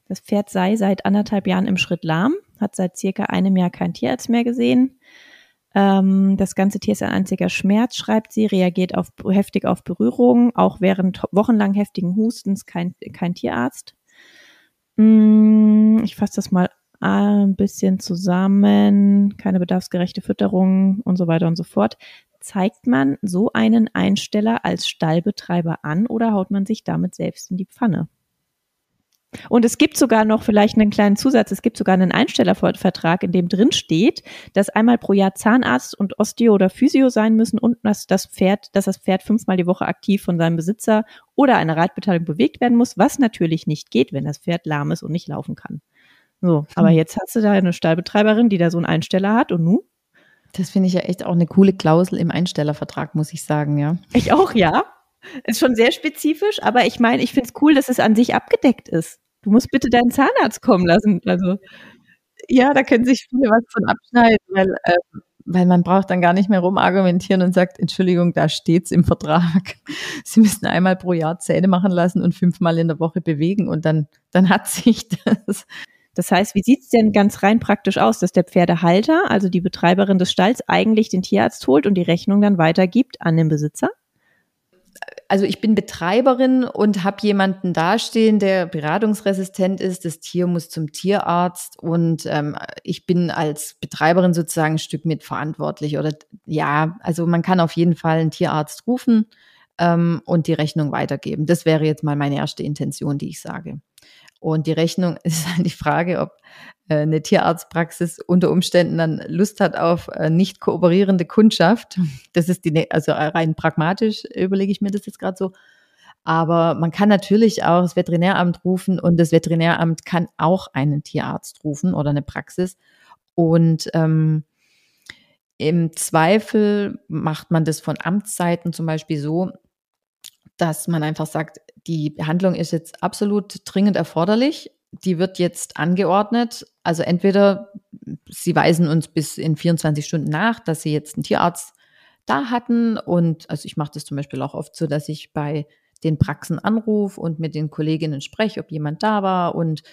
Das Pferd sei seit anderthalb Jahren im Schritt lahm, hat seit circa einem Jahr kein Tierarzt mehr gesehen, ähm, das ganze Tier ist ein einziger Schmerz, schreibt sie, reagiert auf, heftig auf Berührungen, auch während wochenlang heftigen Hustens kein, kein Tierarzt. Mm, ich fasse das mal ein bisschen zusammen. Keine bedarfsgerechte Fütterung und so weiter und so fort. Zeigt man so einen Einsteller als Stallbetreiber an oder haut man sich damit selbst in die Pfanne? Und es gibt sogar noch vielleicht einen kleinen Zusatz, es gibt sogar einen Einstellervertrag, in dem drin steht, dass einmal pro Jahr Zahnarzt und Osteo oder Physio sein müssen und dass das Pferd, dass das Pferd fünfmal die Woche aktiv von seinem Besitzer oder einer Reitbeteiligung bewegt werden muss, was natürlich nicht geht, wenn das Pferd lahm ist und nicht laufen kann. So, aber hm. jetzt hast du da eine Stallbetreiberin, die da so einen Einsteller hat und nu? Das finde ich ja echt auch eine coole Klausel im Einstellervertrag, muss ich sagen, ja. Ich auch, ja. Ist schon sehr spezifisch, aber ich meine, ich finde es cool, dass es an sich abgedeckt ist du musst bitte deinen Zahnarzt kommen lassen. Also ja, da können sich viele was von abschneiden, weil, äh, weil man braucht dann gar nicht mehr rumargumentieren und sagt, Entschuldigung, da steht's im Vertrag. Sie müssen einmal pro Jahr Zähne machen lassen und fünfmal in der Woche bewegen und dann, dann hat sich das. Das heißt, wie sieht's denn ganz rein praktisch aus, dass der Pferdehalter, also die Betreiberin des Stalls, eigentlich den Tierarzt holt und die Rechnung dann weitergibt an den Besitzer? Also ich bin Betreiberin und habe jemanden dastehen, der beratungsresistent ist. Das Tier muss zum Tierarzt und ähm, ich bin als Betreiberin sozusagen ein Stück mitverantwortlich. Oder ja, also man kann auf jeden Fall einen Tierarzt rufen ähm, und die Rechnung weitergeben. Das wäre jetzt mal meine erste Intention, die ich sage. Und die Rechnung ist halt die Frage, ob äh, eine Tierarztpraxis unter Umständen dann Lust hat auf äh, nicht kooperierende Kundschaft. Das ist die, also rein pragmatisch überlege ich mir das jetzt gerade so. Aber man kann natürlich auch das Veterinäramt rufen und das Veterinäramt kann auch einen Tierarzt rufen oder eine Praxis. Und ähm, im Zweifel macht man das von Amtsseiten zum Beispiel so, dass man einfach sagt, die Behandlung ist jetzt absolut dringend erforderlich. Die wird jetzt angeordnet. Also entweder Sie weisen uns bis in 24 Stunden nach, dass Sie jetzt einen Tierarzt da hatten. Und also ich mache das zum Beispiel auch oft so, dass ich bei den Praxen anrufe und mit den Kolleginnen spreche, ob jemand da war und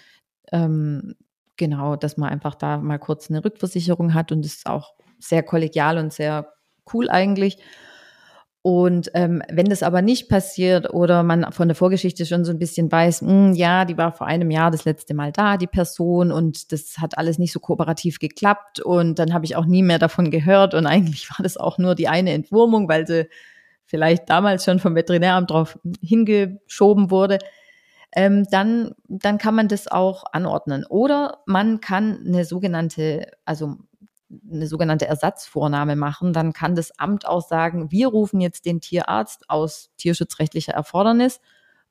ähm, genau, dass man einfach da mal kurz eine Rückversicherung hat und das ist auch sehr kollegial und sehr cool eigentlich. Und ähm, wenn das aber nicht passiert oder man von der Vorgeschichte schon so ein bisschen weiß, mh, hm, ja, die war vor einem Jahr das letzte Mal da, die Person, und das hat alles nicht so kooperativ geklappt und dann habe ich auch nie mehr davon gehört und eigentlich war das auch nur die eine Entwurmung, weil sie vielleicht damals schon vom Veterinäramt drauf hingeschoben wurde, ähm, dann, dann kann man das auch anordnen. Oder man kann eine sogenannte, also eine sogenannte Ersatzvornahme machen, dann kann das Amt auch sagen, wir rufen jetzt den Tierarzt aus tierschutzrechtlicher Erfordernis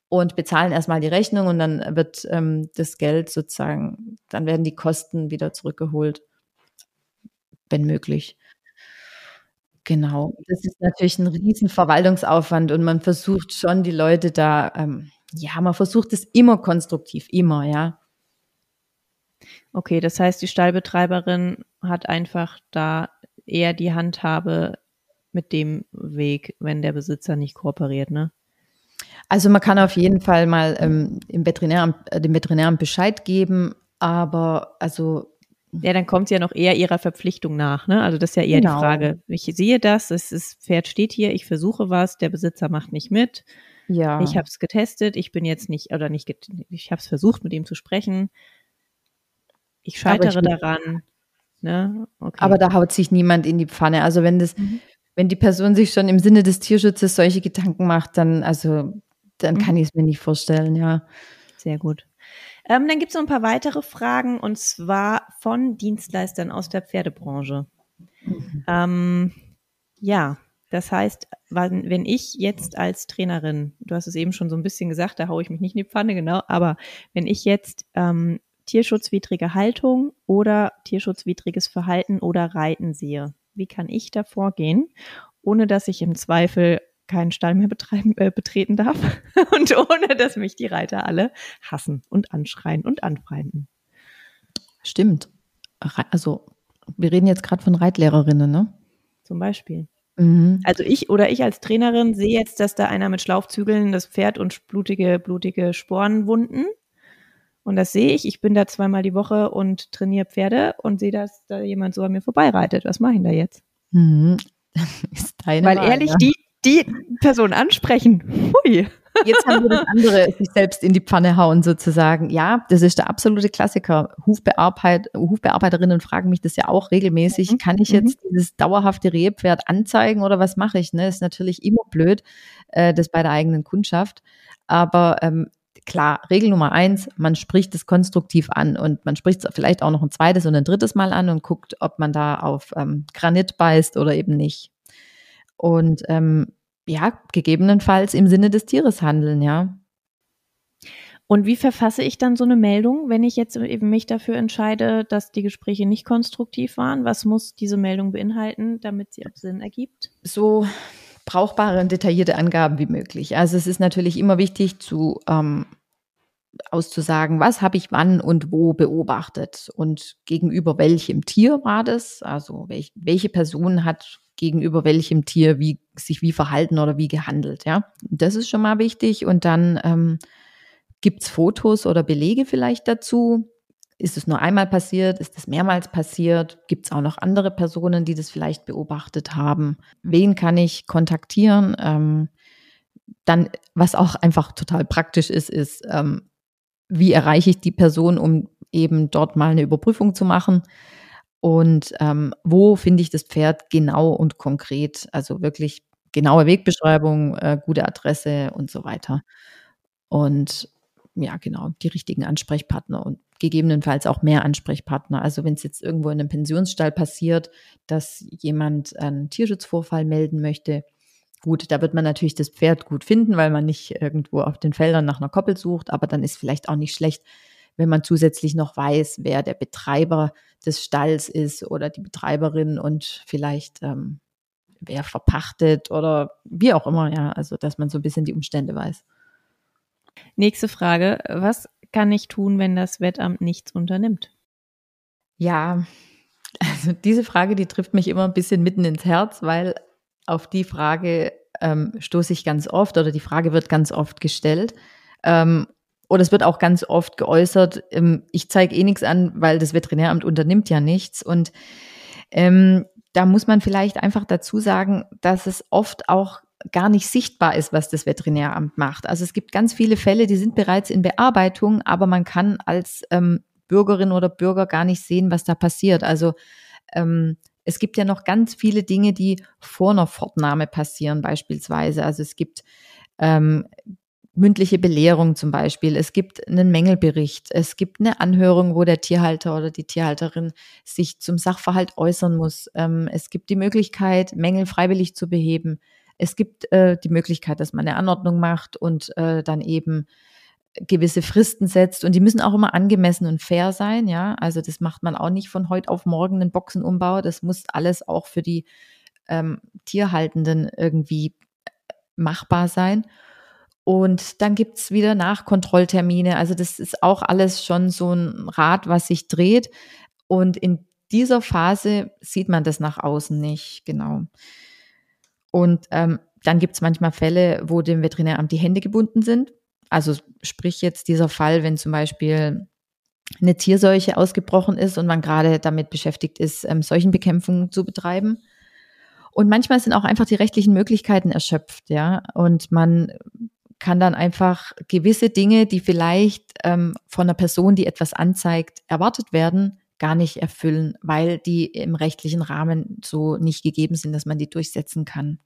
und bezahlen erstmal die Rechnung und dann wird ähm, das Geld sozusagen, dann werden die Kosten wieder zurückgeholt, wenn möglich. Genau, das ist natürlich ein riesen Verwaltungsaufwand und man versucht schon die Leute da, ähm, ja, man versucht es immer konstruktiv, immer, ja. Okay, das heißt, die Stallbetreiberin hat einfach da eher die Handhabe mit dem Weg, wenn der Besitzer nicht kooperiert, ne? Also man kann auf jeden Fall mal ähm, im Veterinäramt, äh, dem Veterinäramt Bescheid geben, aber also ja, dann kommt sie ja noch eher ihrer Verpflichtung nach, ne? Also das ist ja eher genau. die Frage. Ich sehe das, es ist, Pferd steht hier, ich versuche was, der Besitzer macht nicht mit. Ja. Ich habe es getestet, ich bin jetzt nicht, oder nicht, ich habe es versucht, mit ihm zu sprechen ich scheitere ich daran. Ne? Okay. Aber da haut sich niemand in die Pfanne. Also wenn das, mhm. wenn die Person sich schon im Sinne des Tierschutzes solche Gedanken macht, dann, also, dann mhm. kann ich es mir nicht vorstellen, ja. Sehr gut. Ähm, dann gibt es noch ein paar weitere Fragen und zwar von Dienstleistern aus der Pferdebranche. Mhm. Ähm, ja, das heißt, wenn ich jetzt als Trainerin, du hast es eben schon so ein bisschen gesagt, da haue ich mich nicht in die Pfanne, genau, aber wenn ich jetzt ähm, tierschutzwidrige Haltung oder tierschutzwidriges Verhalten oder Reiten sehe. Wie kann ich da vorgehen, ohne dass ich im Zweifel keinen Stall mehr betreiben, äh, betreten darf und ohne dass mich die Reiter alle hassen und anschreien und anfeinden? Stimmt. Also wir reden jetzt gerade von Reitlehrerinnen, ne? Zum Beispiel. Mhm. Also ich oder ich als Trainerin sehe jetzt, dass da einer mit Schlaufzügeln das Pferd und blutige, blutige Sporenwunden und das sehe ich. Ich bin da zweimal die Woche und trainiere Pferde und sehe, dass da jemand so an mir vorbeireitet. Was mache ich da jetzt? Mhm. Weil Wahl, ehrlich, ja. die, die Person ansprechen. Hui. Jetzt haben wir das andere, sich selbst in die Pfanne hauen sozusagen. Ja, das ist der absolute Klassiker. Hufbearbeit, Hufbearbeiterinnen fragen mich das ja auch regelmäßig. Mhm. Kann ich jetzt mhm. dieses dauerhafte Rehpferd anzeigen oder was mache ich? Ne? Ist natürlich immer blöd, äh, das bei der eigenen Kundschaft. Aber ähm, klar, Regel Nummer eins, man spricht es konstruktiv an und man spricht es vielleicht auch noch ein zweites und ein drittes Mal an und guckt, ob man da auf ähm, Granit beißt oder eben nicht. Und ähm, ja, gegebenenfalls im Sinne des Tieres handeln, ja. Und wie verfasse ich dann so eine Meldung, wenn ich jetzt eben mich dafür entscheide, dass die Gespräche nicht konstruktiv waren? Was muss diese Meldung beinhalten, damit sie auch Sinn ergibt? So brauchbare und detaillierte Angaben wie möglich. Also es ist natürlich immer wichtig zu ähm, auszusagen, was habe ich wann und wo beobachtet und gegenüber welchem Tier war das, also welch, welche Person hat gegenüber welchem Tier wie sich wie verhalten oder wie gehandelt, ja. Das ist schon mal wichtig und dann ähm, gibt es Fotos oder Belege vielleicht dazu, ist es nur einmal passiert? Ist es mehrmals passiert? Gibt es auch noch andere Personen, die das vielleicht beobachtet haben? Wen kann ich kontaktieren? Ähm, dann, was auch einfach total praktisch ist, ist, ähm, wie erreiche ich die Person, um eben dort mal eine Überprüfung zu machen? Und ähm, wo finde ich das Pferd genau und konkret? Also wirklich genaue Wegbeschreibung, äh, gute Adresse und so weiter. Und ja, genau, die richtigen Ansprechpartner und gegebenenfalls auch mehr Ansprechpartner. Also wenn es jetzt irgendwo in einem Pensionsstall passiert, dass jemand einen Tierschutzvorfall melden möchte, gut, da wird man natürlich das Pferd gut finden, weil man nicht irgendwo auf den Feldern nach einer Koppel sucht, aber dann ist vielleicht auch nicht schlecht, wenn man zusätzlich noch weiß, wer der Betreiber des Stalls ist oder die Betreiberin und vielleicht ähm, wer verpachtet oder wie auch immer, ja, also dass man so ein bisschen die Umstände weiß. Nächste Frage. Was kann ich tun, wenn das Wettamt nichts unternimmt? Ja, also diese Frage, die trifft mich immer ein bisschen mitten ins Herz, weil auf die Frage ähm, stoße ich ganz oft oder die Frage wird ganz oft gestellt. Ähm, oder es wird auch ganz oft geäußert, ähm, ich zeige eh nichts an, weil das Veterinäramt unternimmt ja nichts. Und ähm, da muss man vielleicht einfach dazu sagen, dass es oft auch gar nicht sichtbar ist, was das Veterinäramt macht. Also es gibt ganz viele Fälle, die sind bereits in Bearbeitung, aber man kann als ähm, Bürgerin oder Bürger gar nicht sehen, was da passiert. Also ähm, es gibt ja noch ganz viele Dinge, die vor einer Fortnahme passieren, beispielsweise. Also es gibt ähm, mündliche Belehrung zum Beispiel. Es gibt einen Mängelbericht. Es gibt eine Anhörung, wo der Tierhalter oder die Tierhalterin sich zum Sachverhalt äußern muss. Ähm, es gibt die Möglichkeit, Mängel freiwillig zu beheben. Es gibt äh, die Möglichkeit, dass man eine Anordnung macht und äh, dann eben gewisse Fristen setzt und die müssen auch immer angemessen und fair sein, ja. Also das macht man auch nicht von heute auf morgen einen Boxenumbau. Das muss alles auch für die ähm, Tierhaltenden irgendwie machbar sein. Und dann gibt's wieder Nachkontrolltermine. Also das ist auch alles schon so ein Rad, was sich dreht. Und in dieser Phase sieht man das nach außen nicht, genau. Und ähm, dann gibt's manchmal Fälle, wo dem Veterinäramt die Hände gebunden sind. Also sprich jetzt dieser Fall, wenn zum Beispiel eine Tierseuche ausgebrochen ist und man gerade damit beschäftigt ist, ähm, Seuchenbekämpfung zu betreiben. Und manchmal sind auch einfach die rechtlichen Möglichkeiten erschöpft, ja. Und man kann dann einfach gewisse Dinge, die vielleicht ähm, von einer Person, die etwas anzeigt, erwartet werden, gar nicht erfüllen, weil die im rechtlichen Rahmen so nicht gegeben sind, dass man die durchsetzen kann.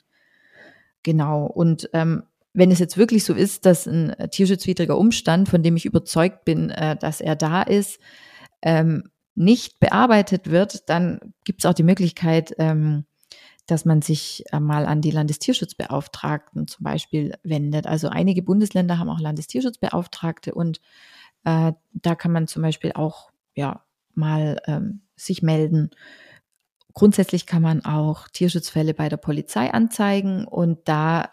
Genau. Und ähm, wenn es jetzt wirklich so ist, dass ein tierschutzwidriger Umstand, von dem ich überzeugt bin, äh, dass er da ist, ähm, nicht bearbeitet wird, dann gibt es auch die Möglichkeit, ähm, dass man sich äh, mal an die Landestierschutzbeauftragten zum Beispiel wendet. Also einige Bundesländer haben auch Landestierschutzbeauftragte und äh, da kann man zum Beispiel auch ja mal ähm, sich melden. Grundsätzlich kann man auch Tierschutzfälle bei der Polizei anzeigen und da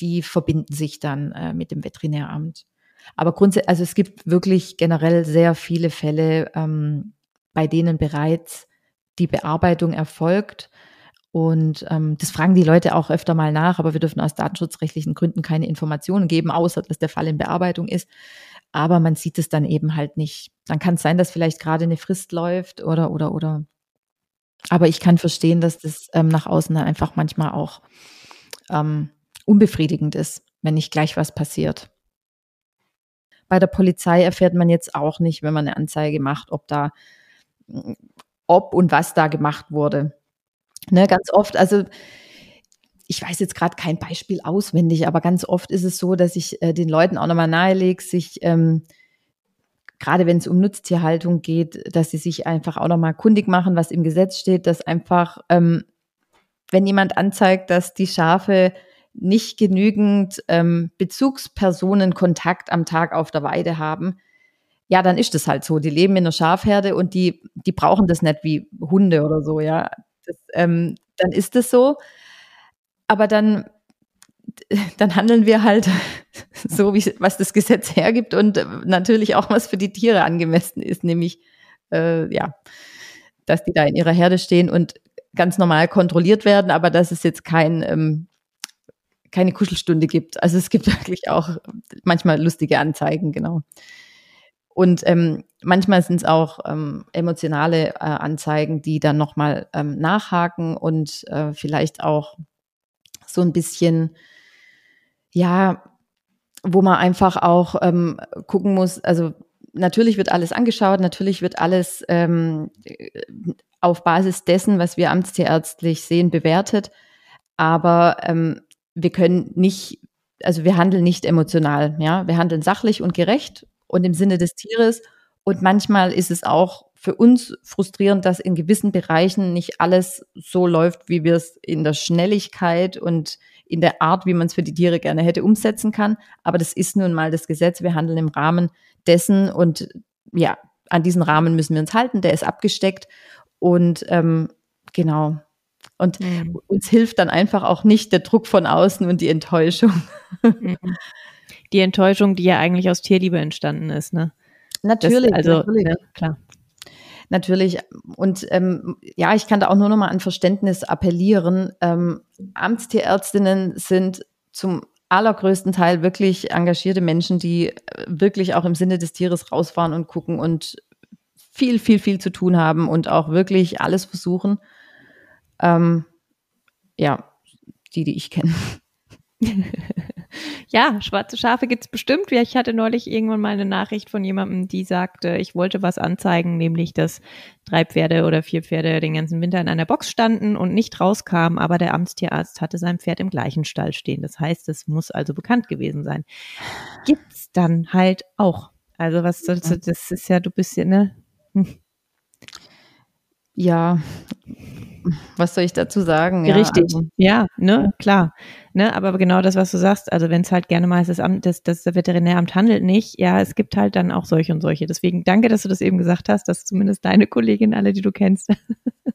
die verbinden sich dann äh, mit dem Veterinäramt. Aber grundsätzlich, also es gibt wirklich generell sehr viele Fälle, ähm, bei denen bereits die Bearbeitung erfolgt und ähm, das fragen die Leute auch öfter mal nach, aber wir dürfen aus datenschutzrechtlichen Gründen keine Informationen geben, außer dass der Fall in Bearbeitung ist. Aber man sieht es dann eben halt nicht. Dann kann es sein, dass vielleicht gerade eine Frist läuft oder oder oder. Aber ich kann verstehen, dass das ähm, nach außen dann einfach manchmal auch ähm, unbefriedigend ist, wenn nicht gleich was passiert. Bei der Polizei erfährt man jetzt auch nicht, wenn man eine Anzeige macht, ob da, ob und was da gemacht wurde. Ne, ganz oft, also ich weiß jetzt gerade kein Beispiel auswendig, aber ganz oft ist es so, dass ich äh, den Leuten auch nochmal nahelege, sich ähm, gerade wenn es um Nutztierhaltung geht, dass sie sich einfach auch nochmal kundig machen, was im Gesetz steht, dass einfach, ähm, wenn jemand anzeigt, dass die Schafe nicht genügend ähm, Bezugspersonenkontakt am Tag auf der Weide haben, ja, dann ist das halt so. Die leben in einer Schafherde und die, die brauchen das nicht wie Hunde oder so, ja. Das, ähm, dann ist es so. Aber dann, dann handeln wir halt so, wie was das Gesetz hergibt und äh, natürlich auch was für die Tiere angemessen ist, nämlich äh, ja, dass die da in ihrer Herde stehen und ganz normal kontrolliert werden, aber dass es jetzt kein ähm, keine Kuschelstunde gibt. Also es gibt wirklich auch manchmal lustige Anzeigen, genau. Und ähm, manchmal sind es auch ähm, emotionale äh, Anzeigen, die dann nochmal ähm, nachhaken und äh, vielleicht auch so ein bisschen ja, wo man einfach auch ähm, gucken muss, also natürlich wird alles angeschaut, natürlich wird alles ähm, auf Basis dessen, was wir amtstierärztlich sehen, bewertet. Aber ähm, wir können nicht, also wir handeln nicht emotional, ja, wir handeln sachlich und gerecht und im Sinne des Tieres. Und manchmal ist es auch für uns frustrierend, dass in gewissen Bereichen nicht alles so läuft, wie wir es in der Schnelligkeit und in der Art, wie man es für die Tiere gerne hätte, umsetzen kann. Aber das ist nun mal das Gesetz. Wir handeln im Rahmen dessen und ja, an diesen Rahmen müssen wir uns halten. Der ist abgesteckt und ähm, genau. Und mhm. uns hilft dann einfach auch nicht der Druck von außen und die Enttäuschung. Mhm. Die Enttäuschung, die ja eigentlich aus Tierliebe entstanden ist, ne? Natürlich, das, also natürlich. Ne, klar. Natürlich. Und ähm, ja, ich kann da auch nur noch mal an Verständnis appellieren. Ähm, Amtstierärztinnen sind zum allergrößten Teil wirklich engagierte Menschen, die äh, wirklich auch im Sinne des Tieres rausfahren und gucken und viel, viel, viel zu tun haben und auch wirklich alles versuchen. Ähm, ja, die, die ich kenne. ja, schwarze Schafe gibt's bestimmt. Ich hatte neulich irgendwann mal eine Nachricht von jemandem, die sagte, ich wollte was anzeigen, nämlich dass drei Pferde oder vier Pferde den ganzen Winter in einer Box standen und nicht rauskamen, aber der Amtstierarzt hatte sein Pferd im gleichen Stall stehen. Das heißt, es muss also bekannt gewesen sein. Gibt's dann halt auch. Also was sollst du, das ist ja, du bist ja, ne? Hm. Ja, was soll ich dazu sagen? Ja, Richtig, also, ja, ne, klar. Ne, aber genau das, was du sagst, also wenn es halt gerne mal ist, das, Amt, das, das Veterinäramt handelt nicht, ja, es gibt halt dann auch solche und solche. Deswegen danke, dass du das eben gesagt hast, dass zumindest deine Kollegin, alle, die du kennst.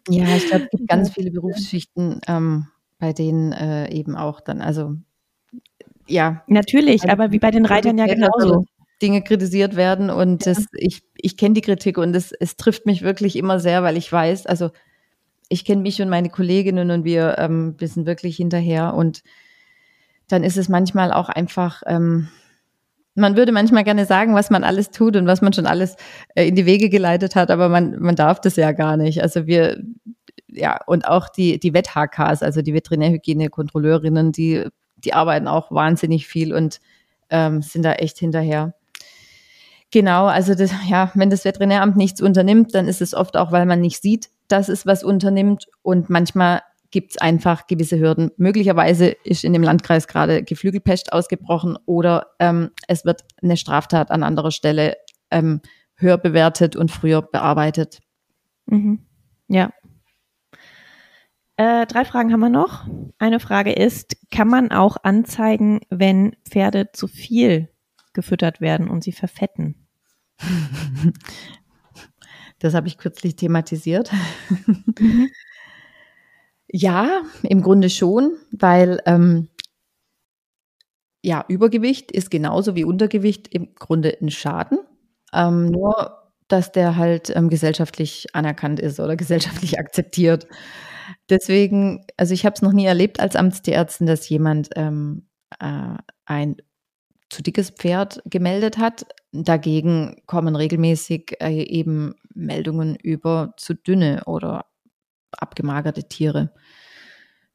Ja, ich glaube, es gibt ganz viele Berufsschichten, ähm, bei denen äh, eben auch dann, also ja. Natürlich, also, aber wie bei den Reitern ja genauso. Dinge kritisiert werden und ja. das, ich, ich kenne die Kritik und es, es trifft mich wirklich immer sehr, weil ich weiß, also ich kenne mich und meine Kolleginnen und wir, ähm, wir sind wirklich hinterher und dann ist es manchmal auch einfach, ähm, man würde manchmal gerne sagen, was man alles tut und was man schon alles äh, in die Wege geleitet hat, aber man, man darf das ja gar nicht. Also wir, ja, und auch die, die Wett-HKs, also die Veterinärhygienekontrolleurinnen, die, die arbeiten auch wahnsinnig viel und ähm, sind da echt hinterher. Genau, also das, ja, wenn das Veterinäramt nichts unternimmt, dann ist es oft auch, weil man nicht sieht, dass es was unternimmt und manchmal gibt es einfach gewisse Hürden. Möglicherweise ist in dem Landkreis gerade Geflügelpest ausgebrochen oder ähm, es wird eine Straftat an anderer Stelle ähm, höher bewertet und früher bearbeitet. Mhm. Ja. Äh, drei Fragen haben wir noch. Eine Frage ist, kann man auch anzeigen, wenn Pferde zu viel gefüttert werden und sie verfetten? Das habe ich kürzlich thematisiert. Mhm. ja, im Grunde schon, weil ähm, ja, Übergewicht ist genauso wie Untergewicht im Grunde ein Schaden. Ähm, nur, dass der halt ähm, gesellschaftlich anerkannt ist oder gesellschaftlich akzeptiert. Deswegen, also ich habe es noch nie erlebt als Amtstierärztin, dass jemand ähm, äh, ein zu dickes Pferd gemeldet hat. Dagegen kommen regelmäßig äh, eben Meldungen über zu dünne oder abgemagerte Tiere.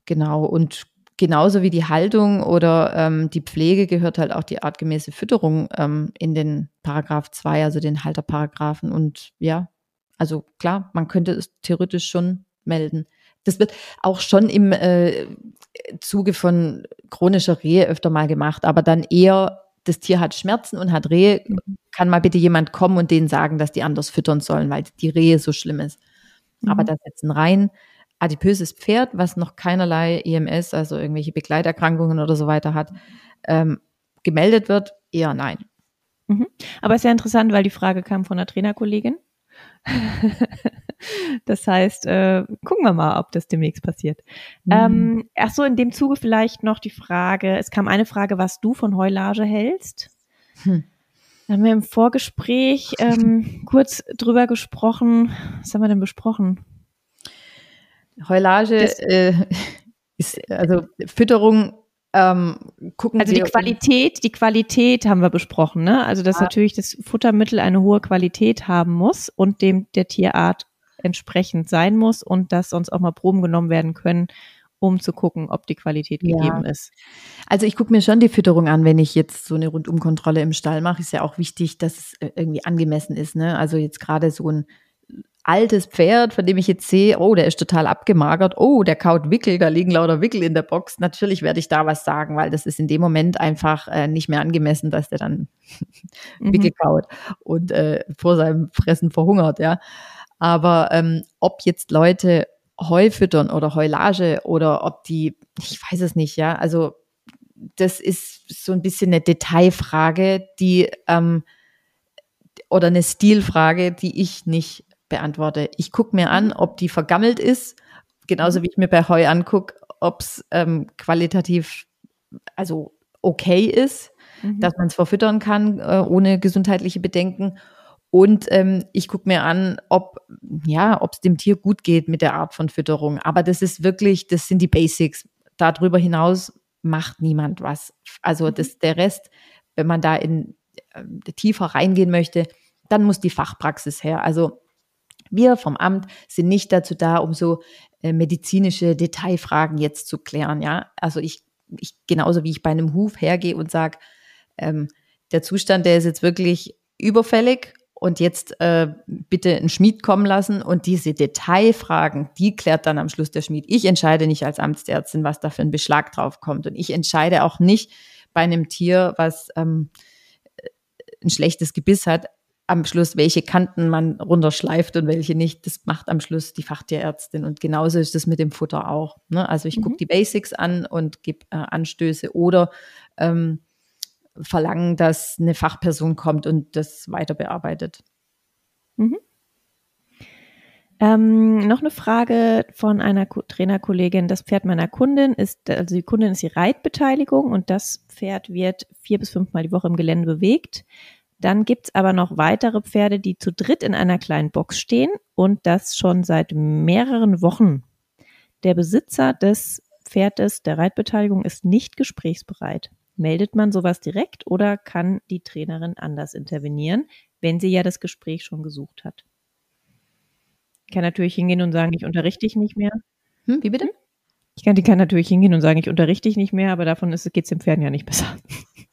Genau. Und genauso wie die Haltung oder ähm, die Pflege gehört halt auch die artgemäße Fütterung ähm, in den Paragraph 2, also den Halterparagraphen. Und ja, also klar, man könnte es theoretisch schon melden. Das wird auch schon im äh, Zuge von chronischer Rehe öfter mal gemacht, aber dann eher das Tier hat Schmerzen und hat Rehe, mhm. kann mal bitte jemand kommen und denen sagen, dass die anders füttern sollen, weil die Rehe so schlimm ist. Mhm. Aber da setzen rein adipöses Pferd, was noch keinerlei EMS, also irgendwelche Begleiterkrankungen oder so weiter hat, ähm, gemeldet wird, eher nein. Mhm. Aber es ist ja interessant, weil die Frage kam von einer Trainerkollegin. das heißt, äh, gucken wir mal, ob das demnächst passiert. Mhm. Ähm, ach so, in dem Zuge vielleicht noch die Frage, es kam eine Frage, was du von Heulage hältst. Hm. Da haben wir im Vorgespräch ähm, kurz drüber gesprochen. Was haben wir denn besprochen? Heulage äh, ist, also Fütterung ähm, gucken also die Qualität, die Qualität haben wir besprochen, ne? Also dass ja. natürlich das Futtermittel eine hohe Qualität haben muss und dem der Tierart entsprechend sein muss und dass sonst auch mal Proben genommen werden können um zu gucken, ob die Qualität Ja. gegeben ist. Also ich gucke mir schon die Fütterung an, wenn ich jetzt so eine Rundumkontrolle im Stall mache. Ist ja auch wichtig, dass es äh, irgendwie angemessen ist. Ne? Also jetzt gerade so ein altes Pferd, von dem ich jetzt sehe, oh, der ist total abgemagert, oh, der kaut Wickel, da liegen lauter Wickel in der Box. Natürlich werde ich da was sagen, weil das ist in dem Moment einfach äh, nicht mehr angemessen, dass der dann Mhm. Wickel kaut und äh, vor seinem Fressen verhungert, ja. Aber ähm, ob jetzt Leute Heu füttern oder Heulage oder ob die, ich weiß es nicht, ja, also das ist so ein bisschen eine Detailfrage, die ähm, oder eine Stilfrage, die ich nicht beantworte. Ich gucke mir an, ob die vergammelt ist, genauso wie ich mir bei Heu angucke, ob es ähm, qualitativ also okay ist, Mhm. dass man es verfüttern kann, äh, ohne gesundheitliche Bedenken. Und ähm, ich gucke mir an, ob ja, ob es dem Tier gut geht mit der Art von Fütterung. Aber das ist wirklich, das sind die Basics. Darüber hinaus macht niemand was. Also das, der Rest, wenn man da in äh, tiefer reingehen möchte, dann muss die Fachpraxis her. Also wir vom Amt sind nicht dazu da, um so äh, medizinische Detailfragen jetzt zu klären. Ja, also ich, ich genauso wie ich bei einem Huf hergehe und sage, ähm, der Zustand, der ist jetzt wirklich überfällig und jetzt äh, bitte einen Schmied kommen lassen und diese Detailfragen, die klärt dann am Schluss der Schmied. Ich entscheide nicht als Amtsärztin, was da für ein Beschlag drauf kommt und ich entscheide auch nicht bei einem Tier, was ähm, ein schlechtes Gebiss hat, am Schluss, welche Kanten man runterschleift und welche nicht. Das macht am Schluss die Fachtierärztin. Und genauso ist das mit dem Futter auch. Ne? Also ich Mhm. gucke die Basics an und gebe äh, Anstöße oder ähm, verlangen, dass eine Fachperson kommt und das weiter bearbeitet. Ähm, noch eine Frage von einer Ko Trainerkollegin. Das Pferd meiner Kundin ist, also die Kundin ist die Reitbeteiligung und das Pferd wird vier bis fünfmal die Woche im Gelände bewegt. Dann gibt's aber noch weitere Pferde, die zu dritt in einer kleinen Box stehen und das schon seit mehreren Wochen. Der Besitzer des Pferdes der Reitbeteiligung ist nicht gesprächsbereit. Meldet man sowas direkt oder kann die Trainerin anders intervenieren, wenn sie ja das Gespräch schon gesucht hat? Ich kann natürlich hingehen und sagen, ich unterrichte dich nicht mehr. Hm, wie bitte? Ich kann, die kann natürlich hingehen und sagen, ich unterrichte dich nicht mehr, aber davon geht es den Pferden ja nicht besser.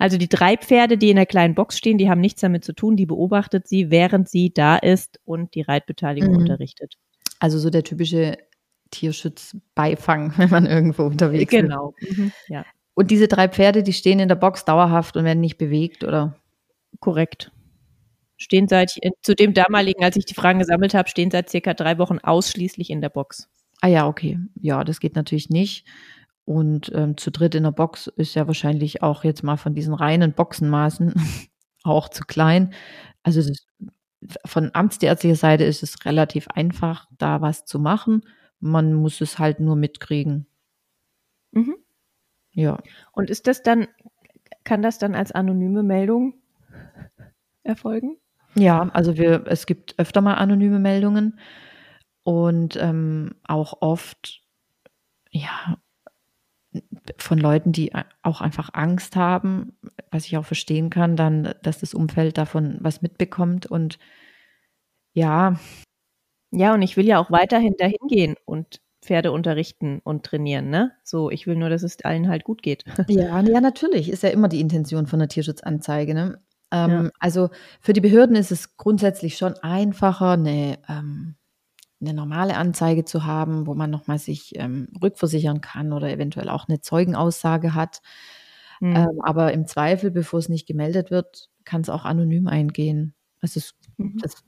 Also die drei Pferde, die in der kleinen Box stehen, die haben nichts damit zu tun, die beobachtet sie, während sie da ist und die Reitbeteiligung Mhm. unterrichtet. Also so der typische Tierschutzbeifang, wenn man irgendwo unterwegs ist. Genau. Mhm. Ja, Und diese drei Pferde, die stehen in der Box dauerhaft und werden nicht bewegt, oder? korrekt. Stehen seit, zu dem damaligen, als ich die Fragen gesammelt habe, stehen seit circa drei Wochen ausschließlich in der Box. Ah ja, okay. Ja, das geht natürlich nicht. Und ähm, zu dritt in der Box ist ja wahrscheinlich auch jetzt mal von diesen reinen Boxenmaßen auch zu klein. Also das, von amtsärztlicher Seite ist es relativ einfach, da was zu machen. Man muss es halt nur mitkriegen. Mhm. Ja. Und ist das dann, kann das dann als anonyme Meldung erfolgen? Ja, also wir, es gibt öfter mal anonyme Meldungen und ähm, auch oft, ja, von Leuten, die auch einfach Angst haben, was ich auch verstehen kann, dann, dass das Umfeld davon was mitbekommt und ja, Ja, und ich will ja auch weiterhin dahin gehen und Pferde unterrichten und trainieren, ne? So, ich will nur, dass es allen halt gut geht. Ja, ja, natürlich. Ist ja immer die Intention von der Tierschutzanzeige. Ne? Ähm, Ja. Also für die Behörden ist es grundsätzlich schon einfacher, eine, ähm, eine normale Anzeige zu haben, wo man nochmal sich ähm, rückversichern kann oder eventuell auch eine Zeugenaussage hat. Hm. Ähm, aber im Zweifel, bevor es nicht gemeldet wird, kann es auch anonym eingehen. Also es, Mhm. das